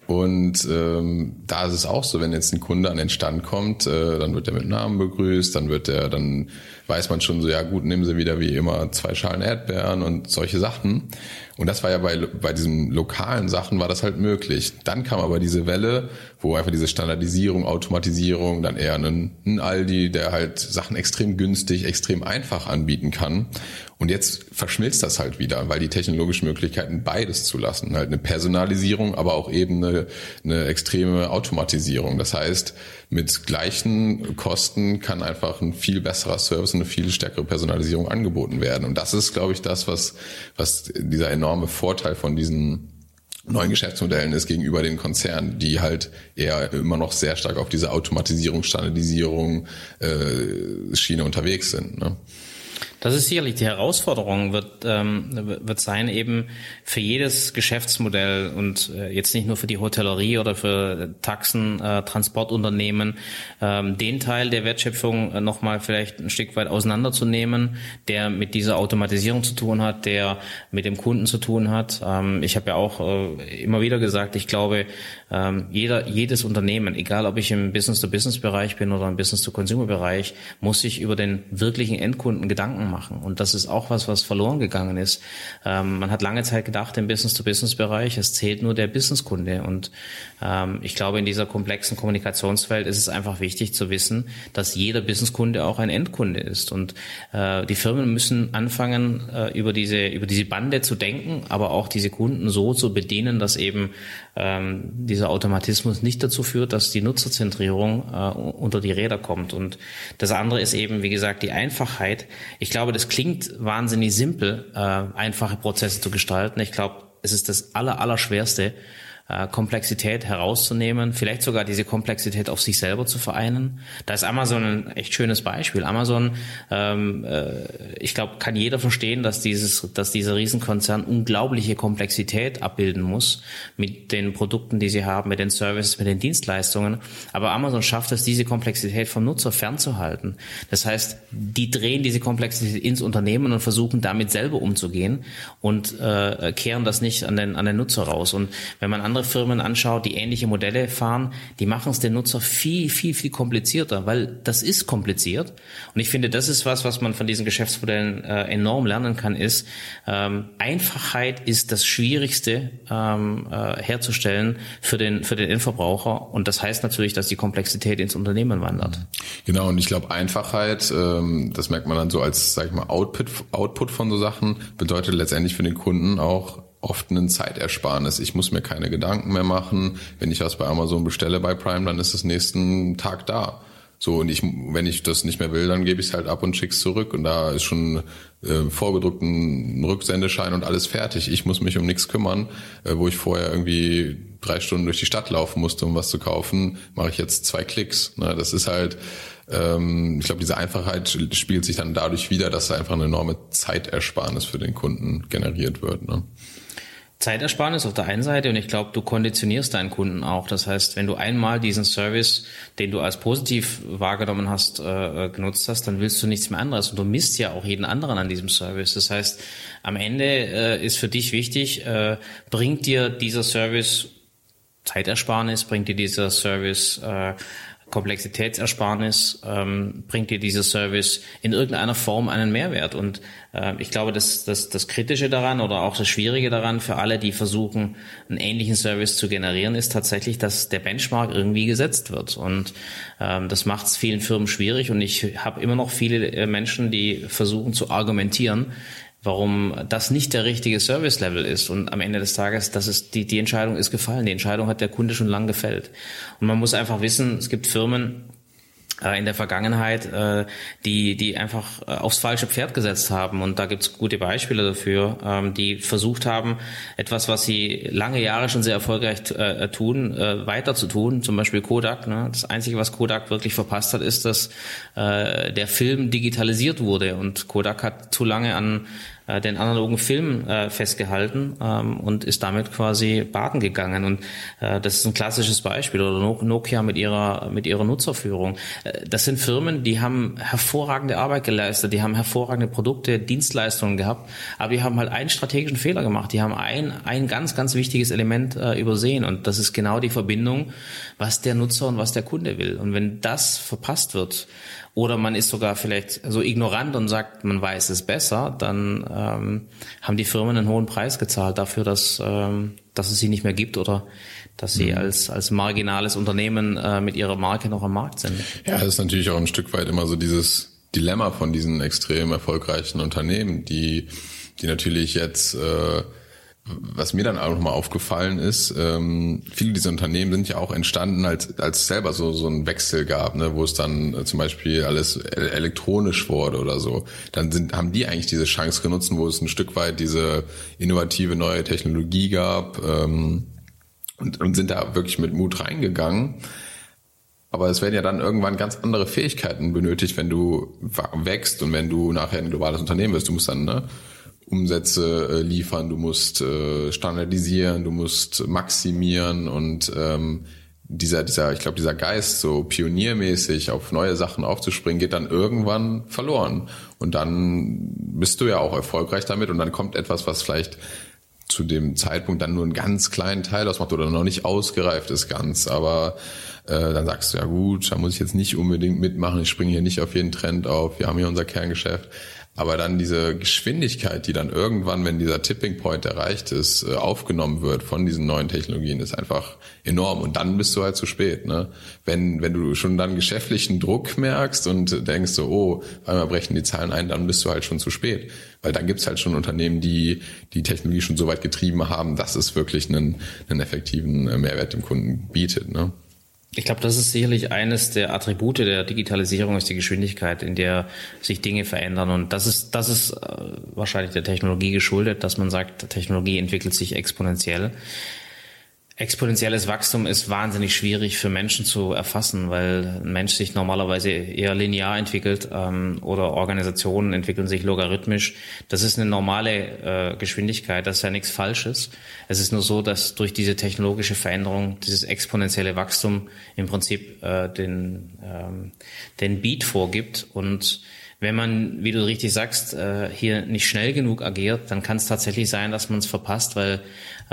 Und ähm, da ist es auch so, wenn jetzt ein Kunde an den Stand kommt, äh, dann wird er mit Namen begrüßt, dann wird er, dann weiß man schon so, ja gut, nehmen Sie wieder wie immer zwei Schalen Erdbeeren und solche Sachen. Und das war ja bei, bei diesen lokalen Sachen war das halt möglich. Dann kam aber diese Welle, wo einfach diese Standardisierung, Automatisierung, dann eher ein, ein Aldi, der halt Sachen extrem günstig, extrem einfach anbieten kann. Und jetzt verschmilzt das halt wieder, weil die technologischen Möglichkeiten beides zulassen. Halt eine Personalisierung, aber auch eben eine, eine extreme Automatisierung. Das heißt, mit gleichen Kosten kann einfach ein viel besserer Service und eine viel stärkere Personalisierung angeboten werden. Und das ist, glaube ich, das, was, was dieser enorme Vorteil von diesen neuen Geschäftsmodellen ist gegenüber den Konzernen, die halt eher immer noch sehr stark auf diese Automatisierung, Standardisierung äh, Schiene unterwegs sind. Ne? Das ist sicherlich die Herausforderung, wird, ähm, wird sein, eben für jedes Geschäftsmodell und äh, jetzt nicht nur für die Hotellerie oder für Taxen, äh, Transportunternehmen, ähm, den Teil der Wertschöpfung äh, nochmal vielleicht ein Stück weit auseinanderzunehmen, der mit dieser Automatisierung zu tun hat, der mit dem Kunden zu tun hat. Ähm, ich habe ja auch äh, immer wieder gesagt, ich glaube, ähm, jeder, jedes Unternehmen, egal ob ich im Business-to-Business-Bereich bin oder im Business-to-Consumer-Bereich, muss sich über den wirklichen Endkunden Gedanken machen. Und das ist auch was, was verloren gegangen ist. Ähm, man hat lange Zeit gedacht im Business-to-Business-Bereich, es zählt nur der Businesskunde. Und ähm, ich glaube, in dieser komplexen Kommunikationswelt ist es einfach wichtig zu wissen, dass jeder Businesskunde auch ein Endkunde ist. Und äh, die Firmen müssen anfangen, äh, über diese über diese Bande zu denken, aber auch diese Kunden so zu bedienen, dass eben ähm, dieser Automatismus nicht dazu führt, dass die Nutzerzentrierung äh, unter die Räder kommt. Und das andere ist eben, wie gesagt, die Einfachheit. Ich glaube, das klingt wahnsinnig simpel, äh, einfache Prozesse zu gestalten. Ich glaube, es ist das aller, äh, Komplexität herauszunehmen, vielleicht sogar diese Komplexität auf sich selber zu vereinen. Da ist Amazon ein echt schönes Beispiel. Amazon, ähm, äh, ich glaube, kann jeder verstehen, dass dieses, dass dieser Riesenkonzern unglaubliche Komplexität abbilden muss mit den Produkten, die sie haben, mit den Services, mit den Dienstleistungen. Aber Amazon schafft es, diese Komplexität vom Nutzer fernzuhalten. Das heißt, die drehen diese Komplexität ins Unternehmen und versuchen damit selber umzugehen und äh, kehren das nicht an den, an den Nutzer raus. Und wenn man andere Firmen anschaut, die ähnliche Modelle fahren, die machen es den Nutzer viel, viel, viel komplizierter, weil das ist kompliziert. Und ich finde, das ist was, was man von diesen Geschäftsmodellen äh, enorm lernen kann, ist, ähm, Einfachheit ist das Schwierigste ähm, äh, herzustellen für den, für den Endverbraucher. Und das heißt natürlich, dass die Komplexität ins Unternehmen wandert. Genau, und ich glaube, Einfachheit, ähm, das merkt man dann so als, sag ich mal, Output, Output von so Sachen, bedeutet letztendlich für den Kunden auch oft ein Zeitersparnis. Ich muss mir keine Gedanken mehr machen. Wenn ich was bei Amazon bestelle bei Prime, dann ist es nächsten Tag da. So, und ich, wenn ich das nicht mehr will, dann gebe ich es halt ab und schick's zurück. Und da ist schon äh, vorgedruckten Rücksendeschein und alles fertig. Ich muss mich um nichts kümmern, äh, wo ich vorher irgendwie drei Stunden durch die Stadt laufen musste, um was zu kaufen, mache ich jetzt zwei Klicks. Ne, das ist halt, ähm, ich glaube, diese Einfachheit spiegelt sich dann dadurch wieder, dass da einfach eine enorme Zeitersparnis für den Kunden generiert wird. Ne? Zeitersparnis auf der einen Seite und ich glaube, du konditionierst deinen Kunden auch. Das heißt, wenn du einmal diesen Service, den du als positiv wahrgenommen hast, äh, genutzt hast, dann willst du nichts mehr anderes und du misst ja auch jeden anderen an diesem Service. Das heißt, am Ende äh, ist für dich wichtig, äh, bringt dir dieser Service Zeitersparnis, bringt dir dieser Service äh, Komplexitätsersparnis ähm, bringt dir dieser Service in irgendeiner Form einen Mehrwert. Und äh, ich glaube, dass das, das Kritische daran oder auch das Schwierige daran für alle, die versuchen, einen ähnlichen Service zu generieren, ist tatsächlich, dass der Benchmark irgendwie gesetzt wird. Und ähm, das macht es vielen Firmen schwierig. Und ich habe immer noch viele äh, Menschen, die versuchen zu argumentieren, warum das nicht der richtige Service-Level ist. Und am Ende des Tages, das ist die, die Entscheidung ist gefallen. Die Entscheidung hat der Kunde schon lange gefällt. Und man muss einfach wissen, es gibt Firmen, äh, in der Vergangenheit, äh, die, die einfach äh, aufs falsche Pferd gesetzt haben. Und da gibt's gute Beispiele dafür, ähm, die versucht haben, etwas, was sie lange Jahre schon sehr erfolgreich tun, weiter zu tun. Zum Beispiel Kodak. Ne? Das Einzige, was Kodak wirklich verpasst hat, ist, dass der Film digitalisiert wurde. Und Kodak hat zu lange an äh, den analogen Film äh, festgehalten ähm, und ist damit quasi baden gegangen. Und äh, das ist ein klassisches Beispiel. Oder Nokia mit ihrer, mit ihrer Nutzerführung. Äh, das sind Firmen, die haben hervorragende Arbeit geleistet, die haben hervorragende Produkte, Dienstleistungen gehabt, aber die haben halt einen strategischen Fehler gemacht. Die haben ein, ein ganz, ganz wichtiges Element äh, übersehen und das ist genau die Verbindung, was der Nutzer und was der Kunde will. Und wenn das verpasst wird, oder man ist sogar vielleicht so ignorant und sagt, man weiß es besser, dann ähm, haben die Firmen einen hohen Preis gezahlt dafür, dass, ähm, dass es sie nicht mehr gibt oder dass sie mhm. als, als marginales Unternehmen äh, mit ihrer Marke noch am Markt sind. Ja, das ist natürlich auch ein Stück weit immer so dieses Dilemma von diesen extrem erfolgreichen Unternehmen, die, die natürlich jetzt äh, was mir dann auch nochmal aufgefallen ist, ähm, viele dieser Unternehmen sind ja auch entstanden, als als selber so so ein Wechsel gab, ne, wo es dann äh, zum Beispiel alles elektronisch wurde oder so. Dann sind haben die eigentlich diese Chance genutzt, wo es ein Stück weit diese innovative neue Technologie gab ähm, und, und sind da wirklich mit Mut reingegangen. Aber es werden ja dann irgendwann ganz andere Fähigkeiten benötigt, wenn du wächst und wenn du nachher ein globales Unternehmen bist. Du musst dann ne, Umsätze äh, liefern, du musst äh, standardisieren, du musst maximieren und ähm, dieser, dieser, ich glaube, dieser Geist, so pioniermäßig auf neue Sachen aufzuspringen, geht dann irgendwann verloren. Und dann bist du ja auch erfolgreich damit und dann kommt etwas, was vielleicht zu dem Zeitpunkt dann nur einen ganz kleinen Teil ausmacht oder noch nicht ausgereift ist ganz. Aber äh, dann sagst du, ja gut, da muss ich jetzt nicht unbedingt mitmachen, ich springe hier nicht auf jeden Trend auf, wir haben hier unser Kerngeschäft. Aber dann diese Geschwindigkeit, die dann irgendwann, wenn dieser Tipping Point erreicht ist, äh, aufgenommen wird von diesen neuen Technologien, ist einfach enorm. Und dann bist du halt zu spät. Ne? Wenn, wenn du schon dann geschäftlichen Druck merkst und denkst so, oh, einmal brechen die Zahlen ein, dann bist du halt schon zu spät. Weil dann gibt's halt schon Unternehmen, die die Technologie schon so weit getrieben haben, dass es wirklich einen, einen effektiven äh, Mehrwert dem Kunden bietet. Ne? Ich glaube, das ist sicherlich eines der Attribute der Digitalisierung, ist die Geschwindigkeit, in der sich Dinge verändern. Und das ist, das ist äh, wahrscheinlich der Technologie geschuldet, dass man sagt, Technologie entwickelt sich exponentiell. Exponentielles Wachstum ist wahnsinnig schwierig für Menschen zu erfassen, weil ein Mensch sich normalerweise eher linear entwickelt ähm, oder Organisationen entwickeln sich logarithmisch. Das ist eine normale äh, Geschwindigkeit, das ist ja nichts Falsches. Es ist nur so, dass durch diese technologische Veränderung dieses exponentielle Wachstum im Prinzip äh, den, ähm, den Beat vorgibt und wenn man, wie du richtig sagst, äh, hier nicht schnell genug agiert, dann kann es tatsächlich sein, dass man es verpasst, weil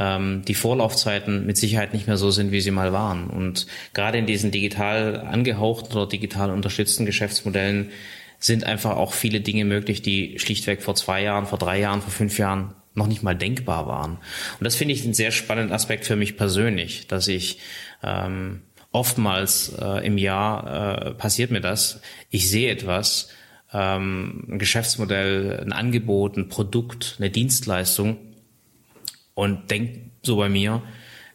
ähm, die Vorlaufzeiten mit Sicherheit nicht mehr so sind, wie sie mal waren. Und gerade in diesen digital angehauchten oder digital unterstützten Geschäftsmodellen sind einfach auch viele Dinge möglich, die schlichtweg vor zwei Jahren, vor drei Jahren, vor fünf Jahren noch nicht mal denkbar waren. Und das finde ich einen sehr spannenden Aspekt für mich persönlich, dass ich ähm, oftmals äh, im Jahr äh, passiert mir das. Ich sehe etwas, ähm, ein Geschäftsmodell, ein Angebot, ein Produkt, eine Dienstleistung und denke so bei mir,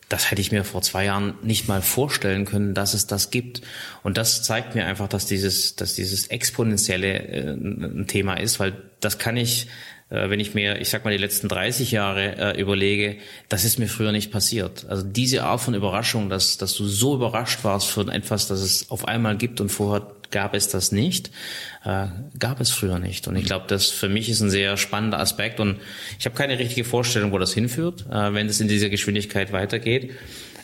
das hätte ich mir vor zwei Jahren nicht mal vorstellen können, dass es das gibt. Und das zeigt mir einfach, dass dieses, dass dieses exponentielle äh, ein Thema ist, weil das kann ich, wenn ich mir, ich sag mal, die letzten 30 Jahre äh, überlege, das ist mir früher nicht passiert. Also diese Art von Überraschung, dass, dass du so überrascht warst von etwas, das es auf einmal gibt und vorher gab es das nicht, äh, gab es früher nicht. Und ich glaube, das für mich ist ein sehr spannender Aspekt und ich habe keine richtige Vorstellung, wo das hinführt, äh, wenn es in dieser Geschwindigkeit weitergeht.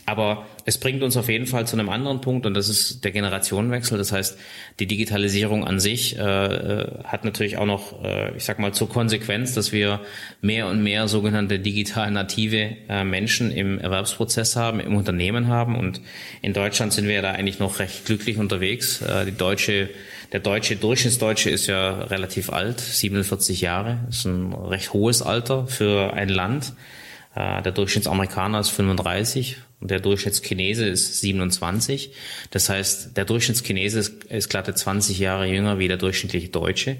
Aber es bringt uns auf jeden Fall zu einem anderen Punkt und das ist der Generationenwechsel. Das heißt, die Digitalisierung an sich äh, äh, hat natürlich auch noch, äh, ich sag mal, zur Konsequenz, dass wir mehr und mehr sogenannte digital native äh, Menschen im Erwerbsprozess haben, im Unternehmen haben. Und in Deutschland sind wir ja da eigentlich noch recht glücklich unterwegs. Äh, die deutsche, der deutsche Durchschnittsdeutsche ist ja relativ alt, 47 Jahre. Ist ein recht hohes Alter für ein Land. Äh, der Durchschnittsamerikaner ist 35 und der Durchschnittschinese ist 27. Das heißt, der Durchschnittschinese ist, ist glatte 20 Jahre jünger wie der durchschnittliche Deutsche.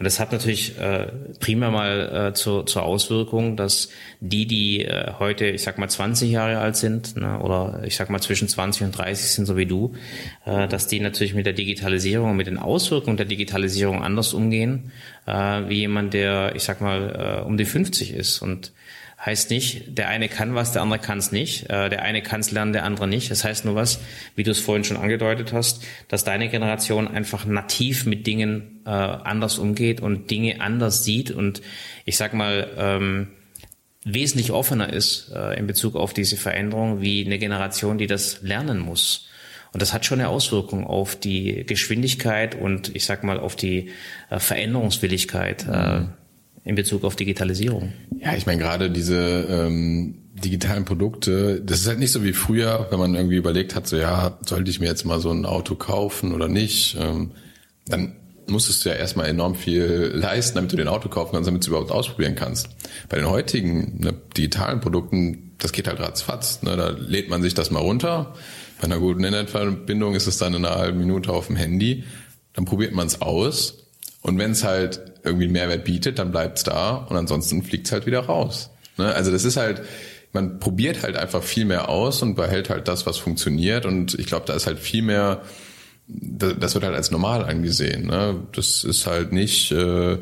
Und das hat natürlich äh, primär mal äh, zur, zur Auswirkung, dass die, die äh, heute, ich sag mal, 20 Jahre alt sind ne, oder ich sag mal zwischen 20 und 30 sind, so wie du, äh, dass die natürlich mit der Digitalisierung mit den Auswirkungen der Digitalisierung anders umgehen, äh, wie jemand, der, ich sag mal, äh, um die 50 ist. Und heißt nicht, der eine kann was, der andere kann es nicht. Äh, der eine kann es lernen, der andere nicht. Das heißt nur was, wie du es vorhin schon angedeutet hast, dass deine Generation einfach nativ mit Dingen äh, anders umgeht und Dinge anders sieht und ich sag mal ähm, wesentlich offener ist äh, in Bezug auf diese Veränderung wie eine Generation, die das lernen muss. Und das hat schon eine Auswirkung auf die Geschwindigkeit und ich sag mal auf die äh, Veränderungswilligkeit. Äh, mhm in Bezug auf Digitalisierung? Ja, ich meine gerade diese ähm, digitalen Produkte, das ist halt nicht so wie früher, wenn man irgendwie überlegt hat, so ja, sollte ich mir jetzt mal so ein Auto kaufen oder nicht? Ähm, dann musstest du ja erstmal enorm viel leisten, damit du den Auto kaufen kannst, damit du es überhaupt ausprobieren kannst. Bei den heutigen ne, digitalen Produkten, das geht halt ratzfatz. Ne? Da lädt man sich das mal runter. Bei einer guten Internetverbindung ist es dann in einer halben Minute auf dem Handy. Dann probiert man es aus und wenn es halt irgendwie einen Mehrwert bietet, dann bleibt es da und ansonsten fliegt es halt wieder raus. Ne? Also das ist halt, man probiert halt einfach viel mehr aus und behält halt das, was funktioniert. Und ich glaube, da ist halt viel mehr das wird halt als normal angesehen. Ne? Das ist halt nicht, äh,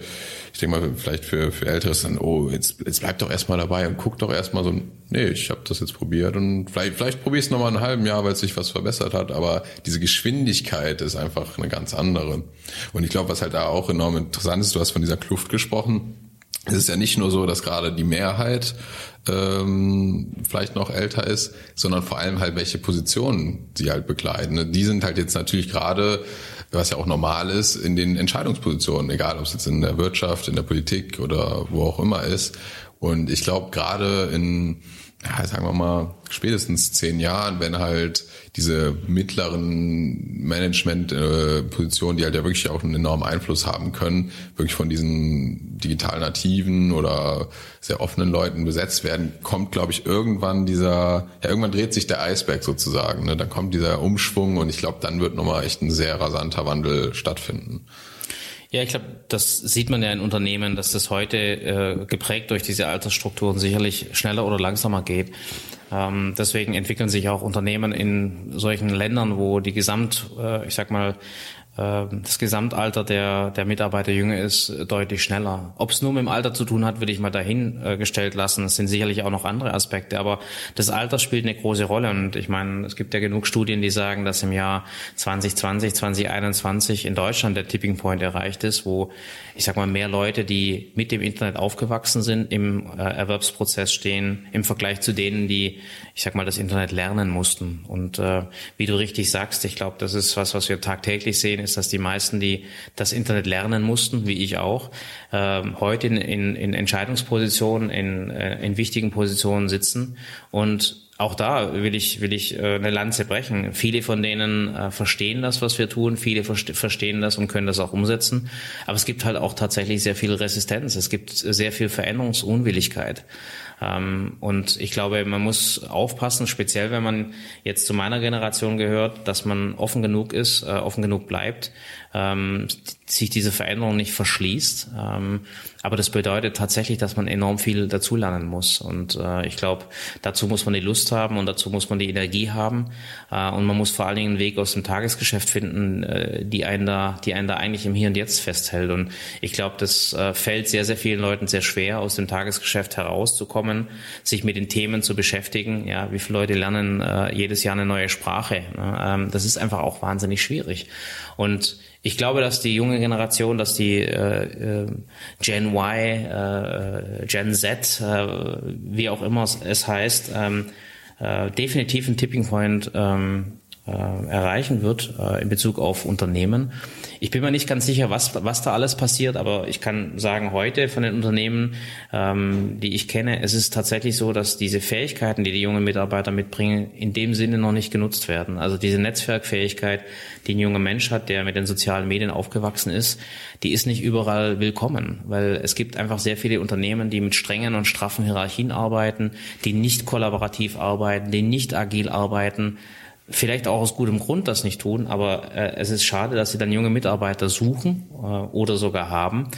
ich denke mal, vielleicht für, für Älteres dann, oh, jetzt, jetzt bleib doch erstmal dabei und guck doch erstmal so, nee, ich habe das jetzt probiert und vielleicht, vielleicht probier's noch mal ein halben Jahr, weil sich was verbessert hat, aber diese Geschwindigkeit ist einfach eine ganz andere. Und ich glaube, was halt da auch enorm interessant ist, du hast von dieser Kluft gesprochen, es ist ja nicht nur so, dass gerade die Mehrheit ähm, vielleicht noch älter ist, sondern vor allem halt welche Positionen sie halt bekleiden. Ne? Die sind halt jetzt natürlich gerade, was ja auch normal ist, in den Entscheidungspositionen, egal ob es jetzt in der Wirtschaft, in der Politik oder wo auch immer ist. Und ich glaube gerade in ja, sagen wir mal, spätestens zehn Jahren, wenn halt diese mittleren Management-Positionen, die halt ja wirklich auch einen enormen Einfluss haben können, wirklich von diesen digital nativen oder sehr offenen Leuten besetzt werden, kommt, glaube ich, irgendwann dieser, ja, irgendwann dreht sich der Eisberg sozusagen. Ne? Dann kommt dieser Umschwung und ich glaube, dann wird nochmal echt ein sehr rasanter Wandel stattfinden. Ja, ich glaube, das sieht man ja in Unternehmen, dass das heute äh, geprägt durch diese Altersstrukturen sicherlich schneller oder langsamer geht. Ähm, deswegen entwickeln sich auch Unternehmen in solchen Ländern, wo die Gesamt, äh, ich sag mal, das Gesamtalter der, der Mitarbeiter jünger ist, äh, deutlich schneller. Ob es nur mit dem Alter zu tun hat, will ich mal dahingestellt lassen. Es sind sicherlich auch noch andere Aspekte, aber das Alter spielt eine große Rolle. Und ich meine, es gibt ja genug Studien, die sagen, dass im Jahr 2020, 2021 in Deutschland der Tipping Point erreicht ist, wo ich sag mal mehr Leute, die mit dem Internet aufgewachsen sind, im äh, Erwerbsprozess stehen, im Vergleich zu denen, die, ich sag mal, das Internet lernen mussten. Und äh, wie du richtig sagst, ich glaube, das ist was, was wir tagtäglich sehen ist, dass die meisten, die das Internet lernen mussten, wie ich auch, ähm, heute in, in, in Entscheidungspositionen, in, äh, in wichtigen Positionen sitzen und auch da will ich, will ich äh, eine Lanze brechen. Viele von denen äh, verstehen das, was wir tun. Viele verstehen das und können das auch umsetzen. Aber es gibt halt auch tatsächlich sehr viel Resistenz. Es gibt sehr viel Veränderungsunwilligkeit. Ähm, und ich glaube, man muss aufpassen, speziell wenn man jetzt zu meiner Generation gehört, dass man offen genug ist, äh, offen genug bleibt, ähm, sich diese Veränderung nicht verschließt. Ähm, aber das bedeutet tatsächlich, dass man enorm viel dazulernen muss. Und äh, ich glaube, dazu muss man die Lust haben und dazu muss man die Energie haben. Äh, und man muss vor allen Dingen einen Weg aus dem Tagesgeschäft finden, äh, die einen da, die einen da eigentlich im Hier und Jetzt festhält. Und ich glaube, das äh, fällt sehr, sehr vielen Leuten sehr schwer, aus dem Tagesgeschäft herauszukommen, sich mit den Themen zu beschäftigen. Ja, wie viele Leute lernen äh, jedes Jahr eine neue Sprache? Ne? Ähm, das ist einfach auch wahnsinnig schwierig. Und ich glaube, dass die junge Generation, dass die äh, äh, Gen Y, äh, Gen Z, äh, wie auch immer es heißt, ähm, äh, definitiv einen Tipping Point ähm, äh, erreichen wird äh, in Bezug auf Unternehmen. Ich bin mir nicht ganz sicher, was, was da alles passiert, aber ich kann sagen, heute von den Unternehmen, ähm, die ich kenne, es ist tatsächlich so, dass diese Fähigkeiten, die die jungen Mitarbeiter mitbringen, in dem Sinne noch nicht genutzt werden. Also diese Netzwerkfähigkeit, die ein junger Mensch hat, der mit den sozialen Medien aufgewachsen ist, die ist nicht überall willkommen, weil es gibt einfach sehr viele Unternehmen, die mit strengen und straffen Hierarchien arbeiten, die nicht kollaborativ arbeiten, die nicht agil arbeiten vielleicht auch aus gutem Grund das nicht tun, aber äh, es ist schade, dass sie dann junge Mitarbeiter suchen äh, oder sogar haben,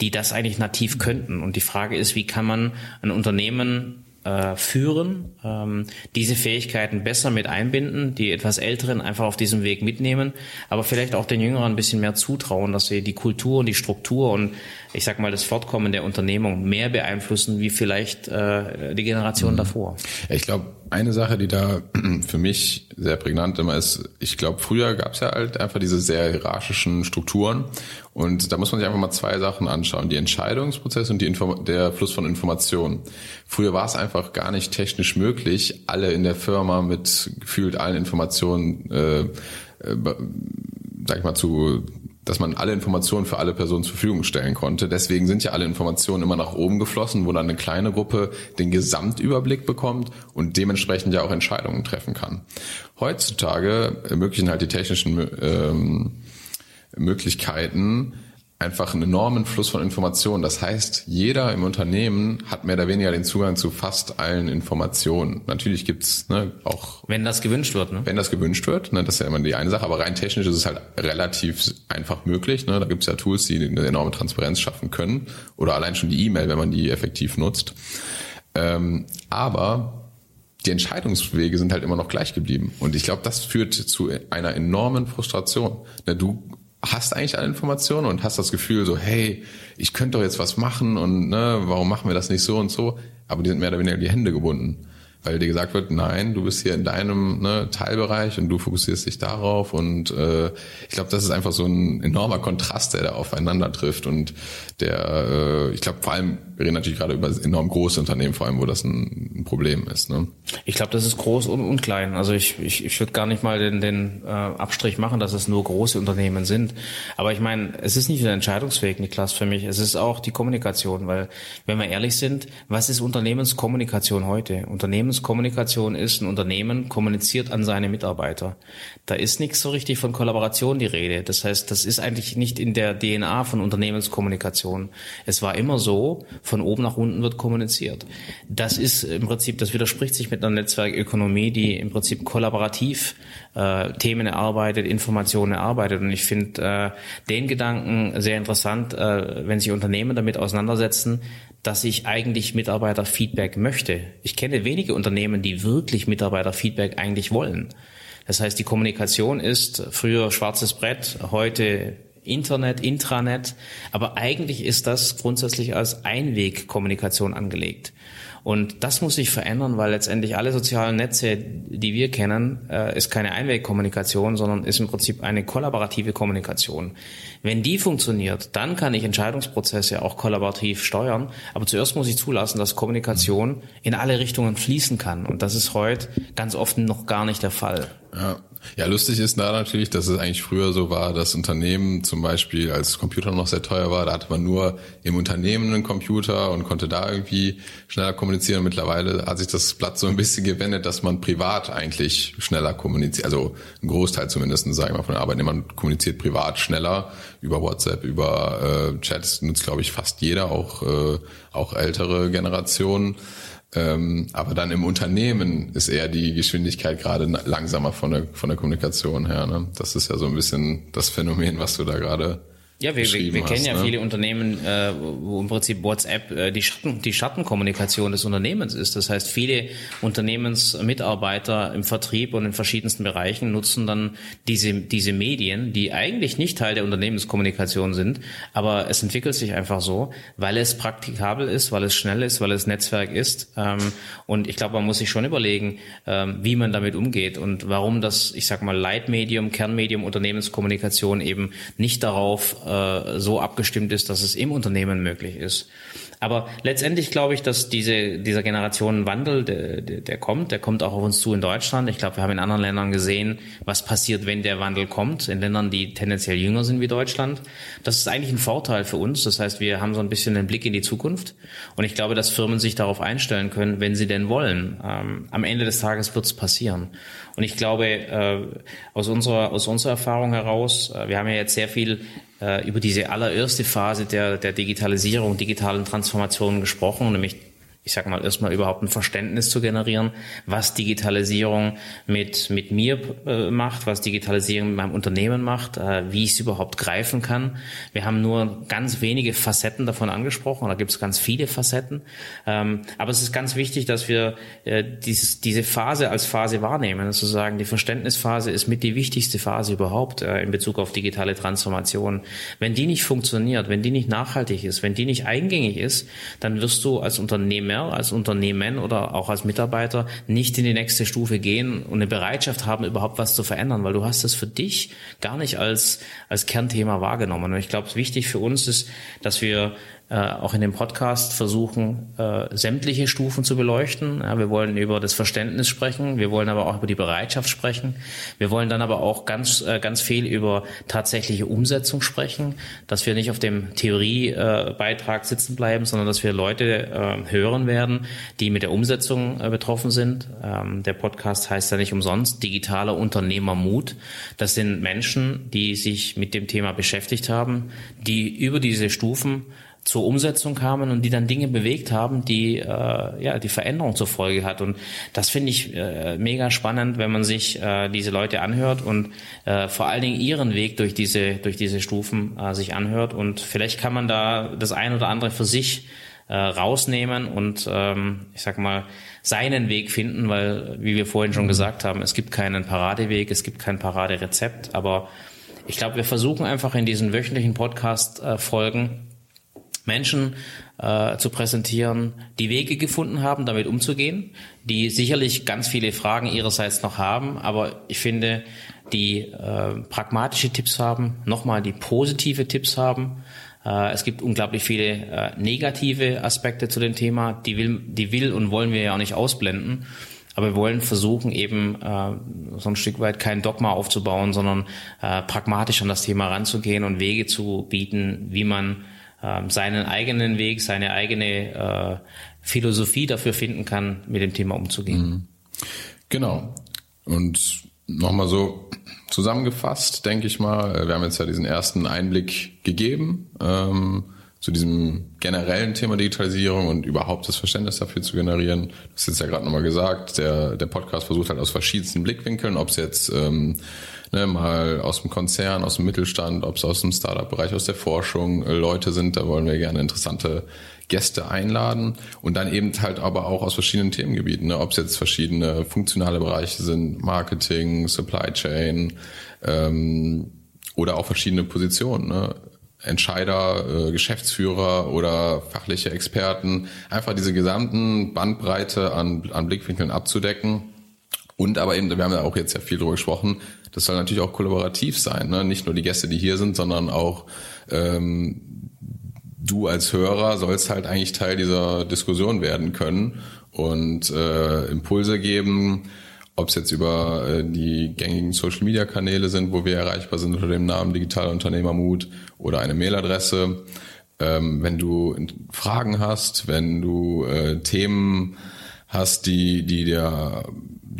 die das eigentlich nativ könnten. Und die Frage ist, wie kann man ein Unternehmen äh, führen, ähm, diese Fähigkeiten besser mit einbinden, die etwas Älteren einfach auf diesem Weg mitnehmen, aber vielleicht auch den Jüngeren ein bisschen mehr zutrauen, dass sie die Kultur und die Struktur und ich sag mal das Fortkommen der Unternehmung mehr beeinflussen wie vielleicht äh, die Generation mhm. davor. Ich glaube, eine Sache, die da für mich sehr prägnant immer ist, ich glaube, früher gab es ja halt einfach diese sehr hierarchischen Strukturen und da muss man sich einfach mal zwei Sachen anschauen, die Entscheidungsprozess und die der Fluss von Informationen. Früher war es einfach gar nicht technisch möglich, alle in der Firma mit gefühlt allen Informationen äh, äh, sag ich mal, zu dass man alle Informationen für alle Personen zur Verfügung stellen konnte. Deswegen sind ja alle Informationen immer nach oben geflossen, wo dann eine kleine Gruppe den Gesamtüberblick bekommt und dementsprechend ja auch Entscheidungen treffen kann. Heutzutage ermöglichen halt die technischen ähm, Möglichkeiten, einfach einen enormen Fluss von Informationen. Das heißt, jeder im Unternehmen hat mehr oder weniger den Zugang zu fast allen Informationen. Natürlich gibt's ne, auch... Wenn das gewünscht wird, ne? Wenn das gewünscht wird, ne, das ist ja immer die eine Sache, aber rein technisch ist es halt relativ einfach möglich. Ne? Da gibt's ja Tools, die eine enorme Transparenz schaffen können. Oder allein schon die E-Mail, wenn man die effektiv nutzt. Ähm, aber die Entscheidungswege sind halt immer noch gleich geblieben. Und ich glaube, das führt zu einer enormen Frustration. Ne, du hast eigentlich alle Informationen und hast das Gefühl so, hey, ich könnte doch jetzt was machen und ne, warum machen wir das nicht so und so? Aber die sind mehr oder weniger die Hände gebunden weil dir gesagt wird, nein, du bist hier in deinem ne, Teilbereich und du fokussierst dich darauf und äh, ich glaube, das ist einfach so ein enormer Kontrast, der da aufeinander trifft und der, äh, ich glaube, vor allem, wir reden natürlich gerade über enorm große Unternehmen, vor allem, wo das ein, ein Problem ist. Ne? Ich glaube, das ist groß und, und klein. Also ich, ich, ich würde gar nicht mal den, den äh, Abstrich machen, dass es nur große Unternehmen sind. Aber ich meine, es ist nicht der Entscheidungsweg, Niklas, für mich. Es ist auch die Kommunikation, weil wenn wir ehrlich sind, was ist Unternehmenskommunikation heute? Unternehmen Unternehmenskommunikation ist, ein Unternehmen kommuniziert an seine Mitarbeiter. Da ist nichts so richtig von Kollaboration die Rede. Das heißt, das ist eigentlich nicht in der DNA von Unternehmenskommunikation. Es war immer so, von oben nach unten wird kommuniziert. Das ist im Prinzip, das widerspricht sich mit einer Netzwerkökonomie, die im Prinzip kollaborativ äh, Themen erarbeitet, Informationen erarbeitet. Und ich finde äh, den Gedanken sehr interessant, äh, wenn sich Unternehmen damit auseinandersetzen, dass ich eigentlich Mitarbeiterfeedback möchte. Ich kenne wenige Unternehmen, die wirklich Mitarbeiterfeedback eigentlich wollen. Das heißt, die Kommunikation ist früher schwarzes Brett, heute Internet, Intranet, aber eigentlich ist das grundsätzlich als Einwegkommunikation angelegt. Und das muss sich verändern, weil letztendlich alle sozialen Netze, die wir kennen, äh, ist keine Einwegkommunikation, sondern ist im Prinzip eine kollaborative Kommunikation. Wenn die funktioniert, dann kann ich Entscheidungsprozesse auch kollaborativ steuern. Aber zuerst muss ich zulassen, dass Kommunikation in alle Richtungen fließen kann. Und das ist heute ganz oft noch gar nicht der Fall. Ja. Ja, lustig ist da natürlich, dass es eigentlich früher so war, dass Unternehmen zum Beispiel, als Computer noch sehr teuer war, da hatte man nur im Unternehmen einen Computer und konnte da irgendwie schneller kommunizieren. Mittlerweile hat sich das Blatt so ein bisschen gewendet, dass man privat eigentlich schneller kommuniziert. Also ein Großteil zumindest, sagen wir mal, von den Arbeitnehmern kommuniziert privat schneller über WhatsApp, über äh, Chats nutzt, glaube ich, fast jeder, auch, äh, auch ältere Generationen. Ähm, aber dann im Unternehmen ist eher die Geschwindigkeit gerade langsamer von der, von der Kommunikation her. Ne? Das ist ja so ein bisschen das Phänomen, was du da gerade ja, wir, wir, wir kennen ja ne? viele Unternehmen, äh, wo im Prinzip WhatsApp äh, die, Schatten, die Schattenkommunikation des Unternehmens ist. Das heißt, viele Unternehmensmitarbeiter im Vertrieb und in verschiedensten Bereichen nutzen dann diese, diese Medien, die eigentlich nicht Teil der Unternehmenskommunikation sind, aber es entwickelt sich einfach so, weil es praktikabel ist, weil es schnell ist, weil es Netzwerk ist. Ähm, und ich glaube, man muss sich schon überlegen, ähm, wie man damit umgeht und warum das, ich sag mal, Leitmedium, Kernmedium Unternehmenskommunikation eben nicht darauf äh, so abgestimmt ist, dass es im Unternehmen möglich ist. Aber letztendlich glaube ich, dass diese, dieser Generationenwandel, der, der, der kommt, der kommt auch auf uns zu in Deutschland. Ich glaube, wir haben in anderen Ländern gesehen, was passiert, wenn der Wandel kommt, in Ländern, die tendenziell jünger sind wie Deutschland. Das ist eigentlich ein Vorteil für uns. Das heißt, wir haben so ein bisschen einen Blick in die Zukunft. Und ich glaube, dass Firmen sich darauf einstellen können, wenn sie denn wollen. Ähm, am Ende des Tages wird es passieren. Und ich glaube, äh, aus, unserer, aus unserer Erfahrung heraus, äh, wir haben ja jetzt sehr viel über diese allererste Phase der, der Digitalisierung, digitalen Transformation gesprochen, nämlich ich sag mal, erstmal überhaupt ein Verständnis zu generieren, was Digitalisierung mit, mit mir äh, macht, was Digitalisierung mit meinem Unternehmen macht, äh, wie ich es überhaupt greifen kann. Wir haben nur ganz wenige Facetten davon angesprochen, da gibt es ganz viele Facetten. Ähm, aber es ist ganz wichtig, dass wir äh, dieses, diese Phase als Phase wahrnehmen. Sozusagen die Verständnisphase ist mit die wichtigste Phase überhaupt äh, in Bezug auf digitale Transformation. Wenn die nicht funktioniert, wenn die nicht nachhaltig ist, wenn die nicht eingängig ist, dann wirst du als Unternehmen mehr als Unternehmen oder auch als Mitarbeiter nicht in die nächste Stufe gehen und eine Bereitschaft haben, überhaupt was zu verändern, weil du hast es für dich gar nicht als, als Kernthema wahrgenommen. Und ich glaube, wichtig für uns ist, dass wir auch in dem Podcast versuchen, äh, sämtliche Stufen zu beleuchten. Ja, wir wollen über das Verständnis sprechen, wir wollen aber auch über die Bereitschaft sprechen. Wir wollen dann aber auch ganz, äh, ganz viel über tatsächliche Umsetzung sprechen, dass wir nicht auf dem Theoriebeitrag sitzen bleiben, sondern dass wir Leute äh, hören werden, die mit der Umsetzung äh, betroffen sind. Ähm, der Podcast heißt ja nicht umsonst digitaler Unternehmermut. Das sind Menschen, die sich mit dem Thema beschäftigt haben, die über diese Stufen zur Umsetzung kamen und die dann Dinge bewegt haben, die äh, ja die Veränderung zur Folge hat. Und das finde ich äh, mega spannend, wenn man sich äh, diese Leute anhört und äh, vor allen Dingen ihren Weg durch diese durch diese Stufen äh, sich anhört. Und vielleicht kann man da das ein oder andere für sich äh, rausnehmen und ähm, ich sag mal seinen Weg finden, weil wie wir vorhin schon gesagt haben, es gibt keinen Paradeweg, es gibt kein Paraderezept, aber ich glaube, wir versuchen einfach in diesen wöchentlichen Podcast-Folgen äh, Menschen äh, zu präsentieren, die Wege gefunden haben, damit umzugehen, die sicherlich ganz viele Fragen ihrerseits noch haben, aber ich finde, die äh, pragmatische Tipps haben, nochmal die positive Tipps haben. Äh, es gibt unglaublich viele äh, negative Aspekte zu dem Thema, die will, die will und wollen wir ja auch nicht ausblenden. Aber wir wollen versuchen, eben äh, so ein Stück weit kein Dogma aufzubauen, sondern äh, pragmatisch an das Thema ranzugehen und Wege zu bieten, wie man seinen eigenen Weg, seine eigene Philosophie dafür finden kann, mit dem Thema umzugehen. Mhm. Genau. Und nochmal so zusammengefasst, denke ich mal, äh, wir haben jetzt ja diesen ersten Einblick gegeben ähm, zu diesem generellen Thema Digitalisierung und überhaupt das Verständnis dafür zu generieren. Du hast jetzt ja gerade nochmal gesagt, der, der Podcast versucht halt aus verschiedensten Blickwinkeln, ob es jetzt ähm, ne, mal aus dem Konzern, aus dem Mittelstand, ob es aus dem Startup-Bereich, aus der Forschung äh, Leute sind, da wollen wir gerne interessante Gäste einladen und dann eben halt aber auch aus verschiedenen Themengebieten, ne? ob es jetzt verschiedene funktionale Bereiche sind, Marketing, Supply Chain ähm, oder auch verschiedene Positionen. Ne? Entscheider, äh, Geschäftsführer oder fachliche Experten, einfach diese gesamten Bandbreite an, an Blickwinkeln abzudecken. Und aber eben, wir haben ja auch jetzt ja viel drüber gesprochen, das soll natürlich auch kollaborativ sein. Ne? Nicht nur die Gäste, die hier sind, sondern auch ähm, du als Hörer sollst halt eigentlich Teil dieser Diskussion werden können und äh, Impulse geben, ob es jetzt über äh, die gängigen Social-Media-Kanäle sind, wo wir erreichbar sind unter dem Namen Digitaler Unternehmermut oder eine Mailadresse. Ähm, wenn du Fragen hast, wenn du äh, Themen hast, die, die dir,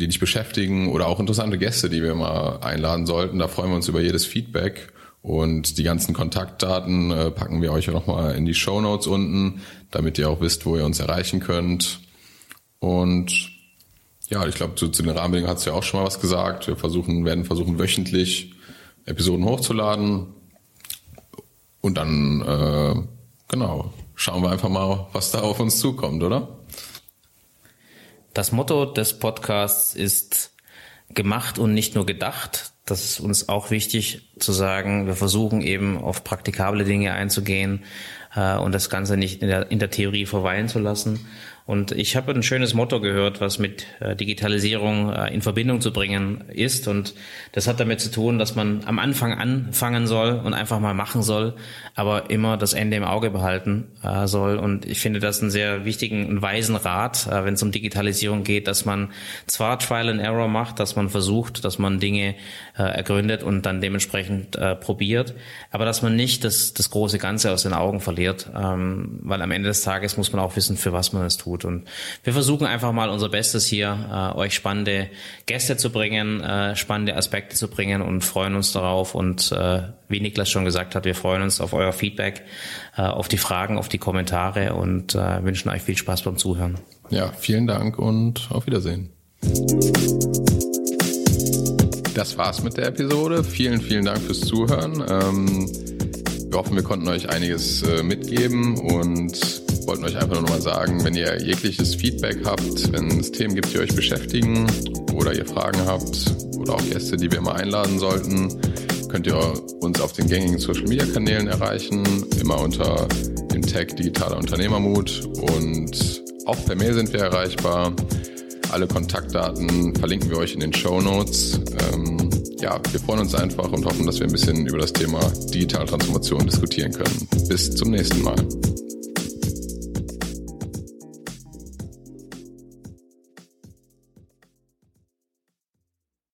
die dich beschäftigen oder auch interessante Gäste, die wir mal einladen sollten, da freuen wir uns über jedes Feedback. Und die ganzen Kontaktdaten äh, packen wir euch nochmal in die Show Notes unten, damit ihr auch wisst, wo ihr uns erreichen könnt. Und ja, ich glaube, zu, zu den Rahmenbedingungen hast du ja auch schon mal was gesagt. Wir versuchen, werden versuchen, wöchentlich Episoden hochzuladen. Und dann, äh, genau, schauen wir einfach mal, was da auf uns zukommt, oder? Das Motto des Podcasts ist gemacht und nicht nur gedacht das ist uns auch wichtig zu sagen, wir versuchen eben auf praktikable Dinge einzugehen äh, und das Ganze nicht in der, in der Theorie verweilen zu lassen. Und ich habe ein schönes Motto gehört, was mit äh, Digitalisierung äh, in Verbindung zu bringen ist. Und das hat damit zu tun, dass man am Anfang anfangen soll und einfach mal machen soll, aber immer das Ende im Auge behalten äh, soll. Und ich finde das einen sehr wichtigen und weisen Rat, wenn es um Digitalisierung geht, dass man zwar Trial and Error macht, dass man versucht, dass man Dinge ergründet und dann dementsprechend probiert, aber dass man nicht das, das große Ganze aus den Augen verliert, ähm, weil am Ende des Tages muss man auch wissen, für was man es tut gut. Und wir versuchen einfach mal unser Bestes hier, äh, euch spannende Gäste zu bringen, äh, spannende Aspekte zu bringen und freuen uns darauf. Und äh, wie Niklas schon gesagt hat, wir freuen uns auf euer Feedback, äh, auf die Fragen, auf die Kommentare und äh, wünschen euch viel Spaß beim Zuhören. Ja, vielen Dank und auf Wiedersehen. Das war's mit der Episode. Vielen, vielen Dank fürs Zuhören. Ähm, wir hoffen, wir konnten euch einiges äh, mitgeben und wollten euch einfach nur noch mal sagen, wenn ihr jegliches Feedback habt, wenn es Themen gibt, die euch beschäftigen oder ihr Fragen habt oder auch Gäste, die wir mal einladen sollten, könnt ihr uns auf den gängigen Social Media Kanälen erreichen, immer unter dem Tag Digitaler Unternehmermut und auch per Mail sind wir erreichbar. Alle Kontaktdaten verlinken wir euch in den Show Notes. Ähm, ja, wir freuen uns einfach und hoffen, dass wir ein bisschen über das Thema Digitaltransformation diskutieren können. Bis zum nächsten Mal.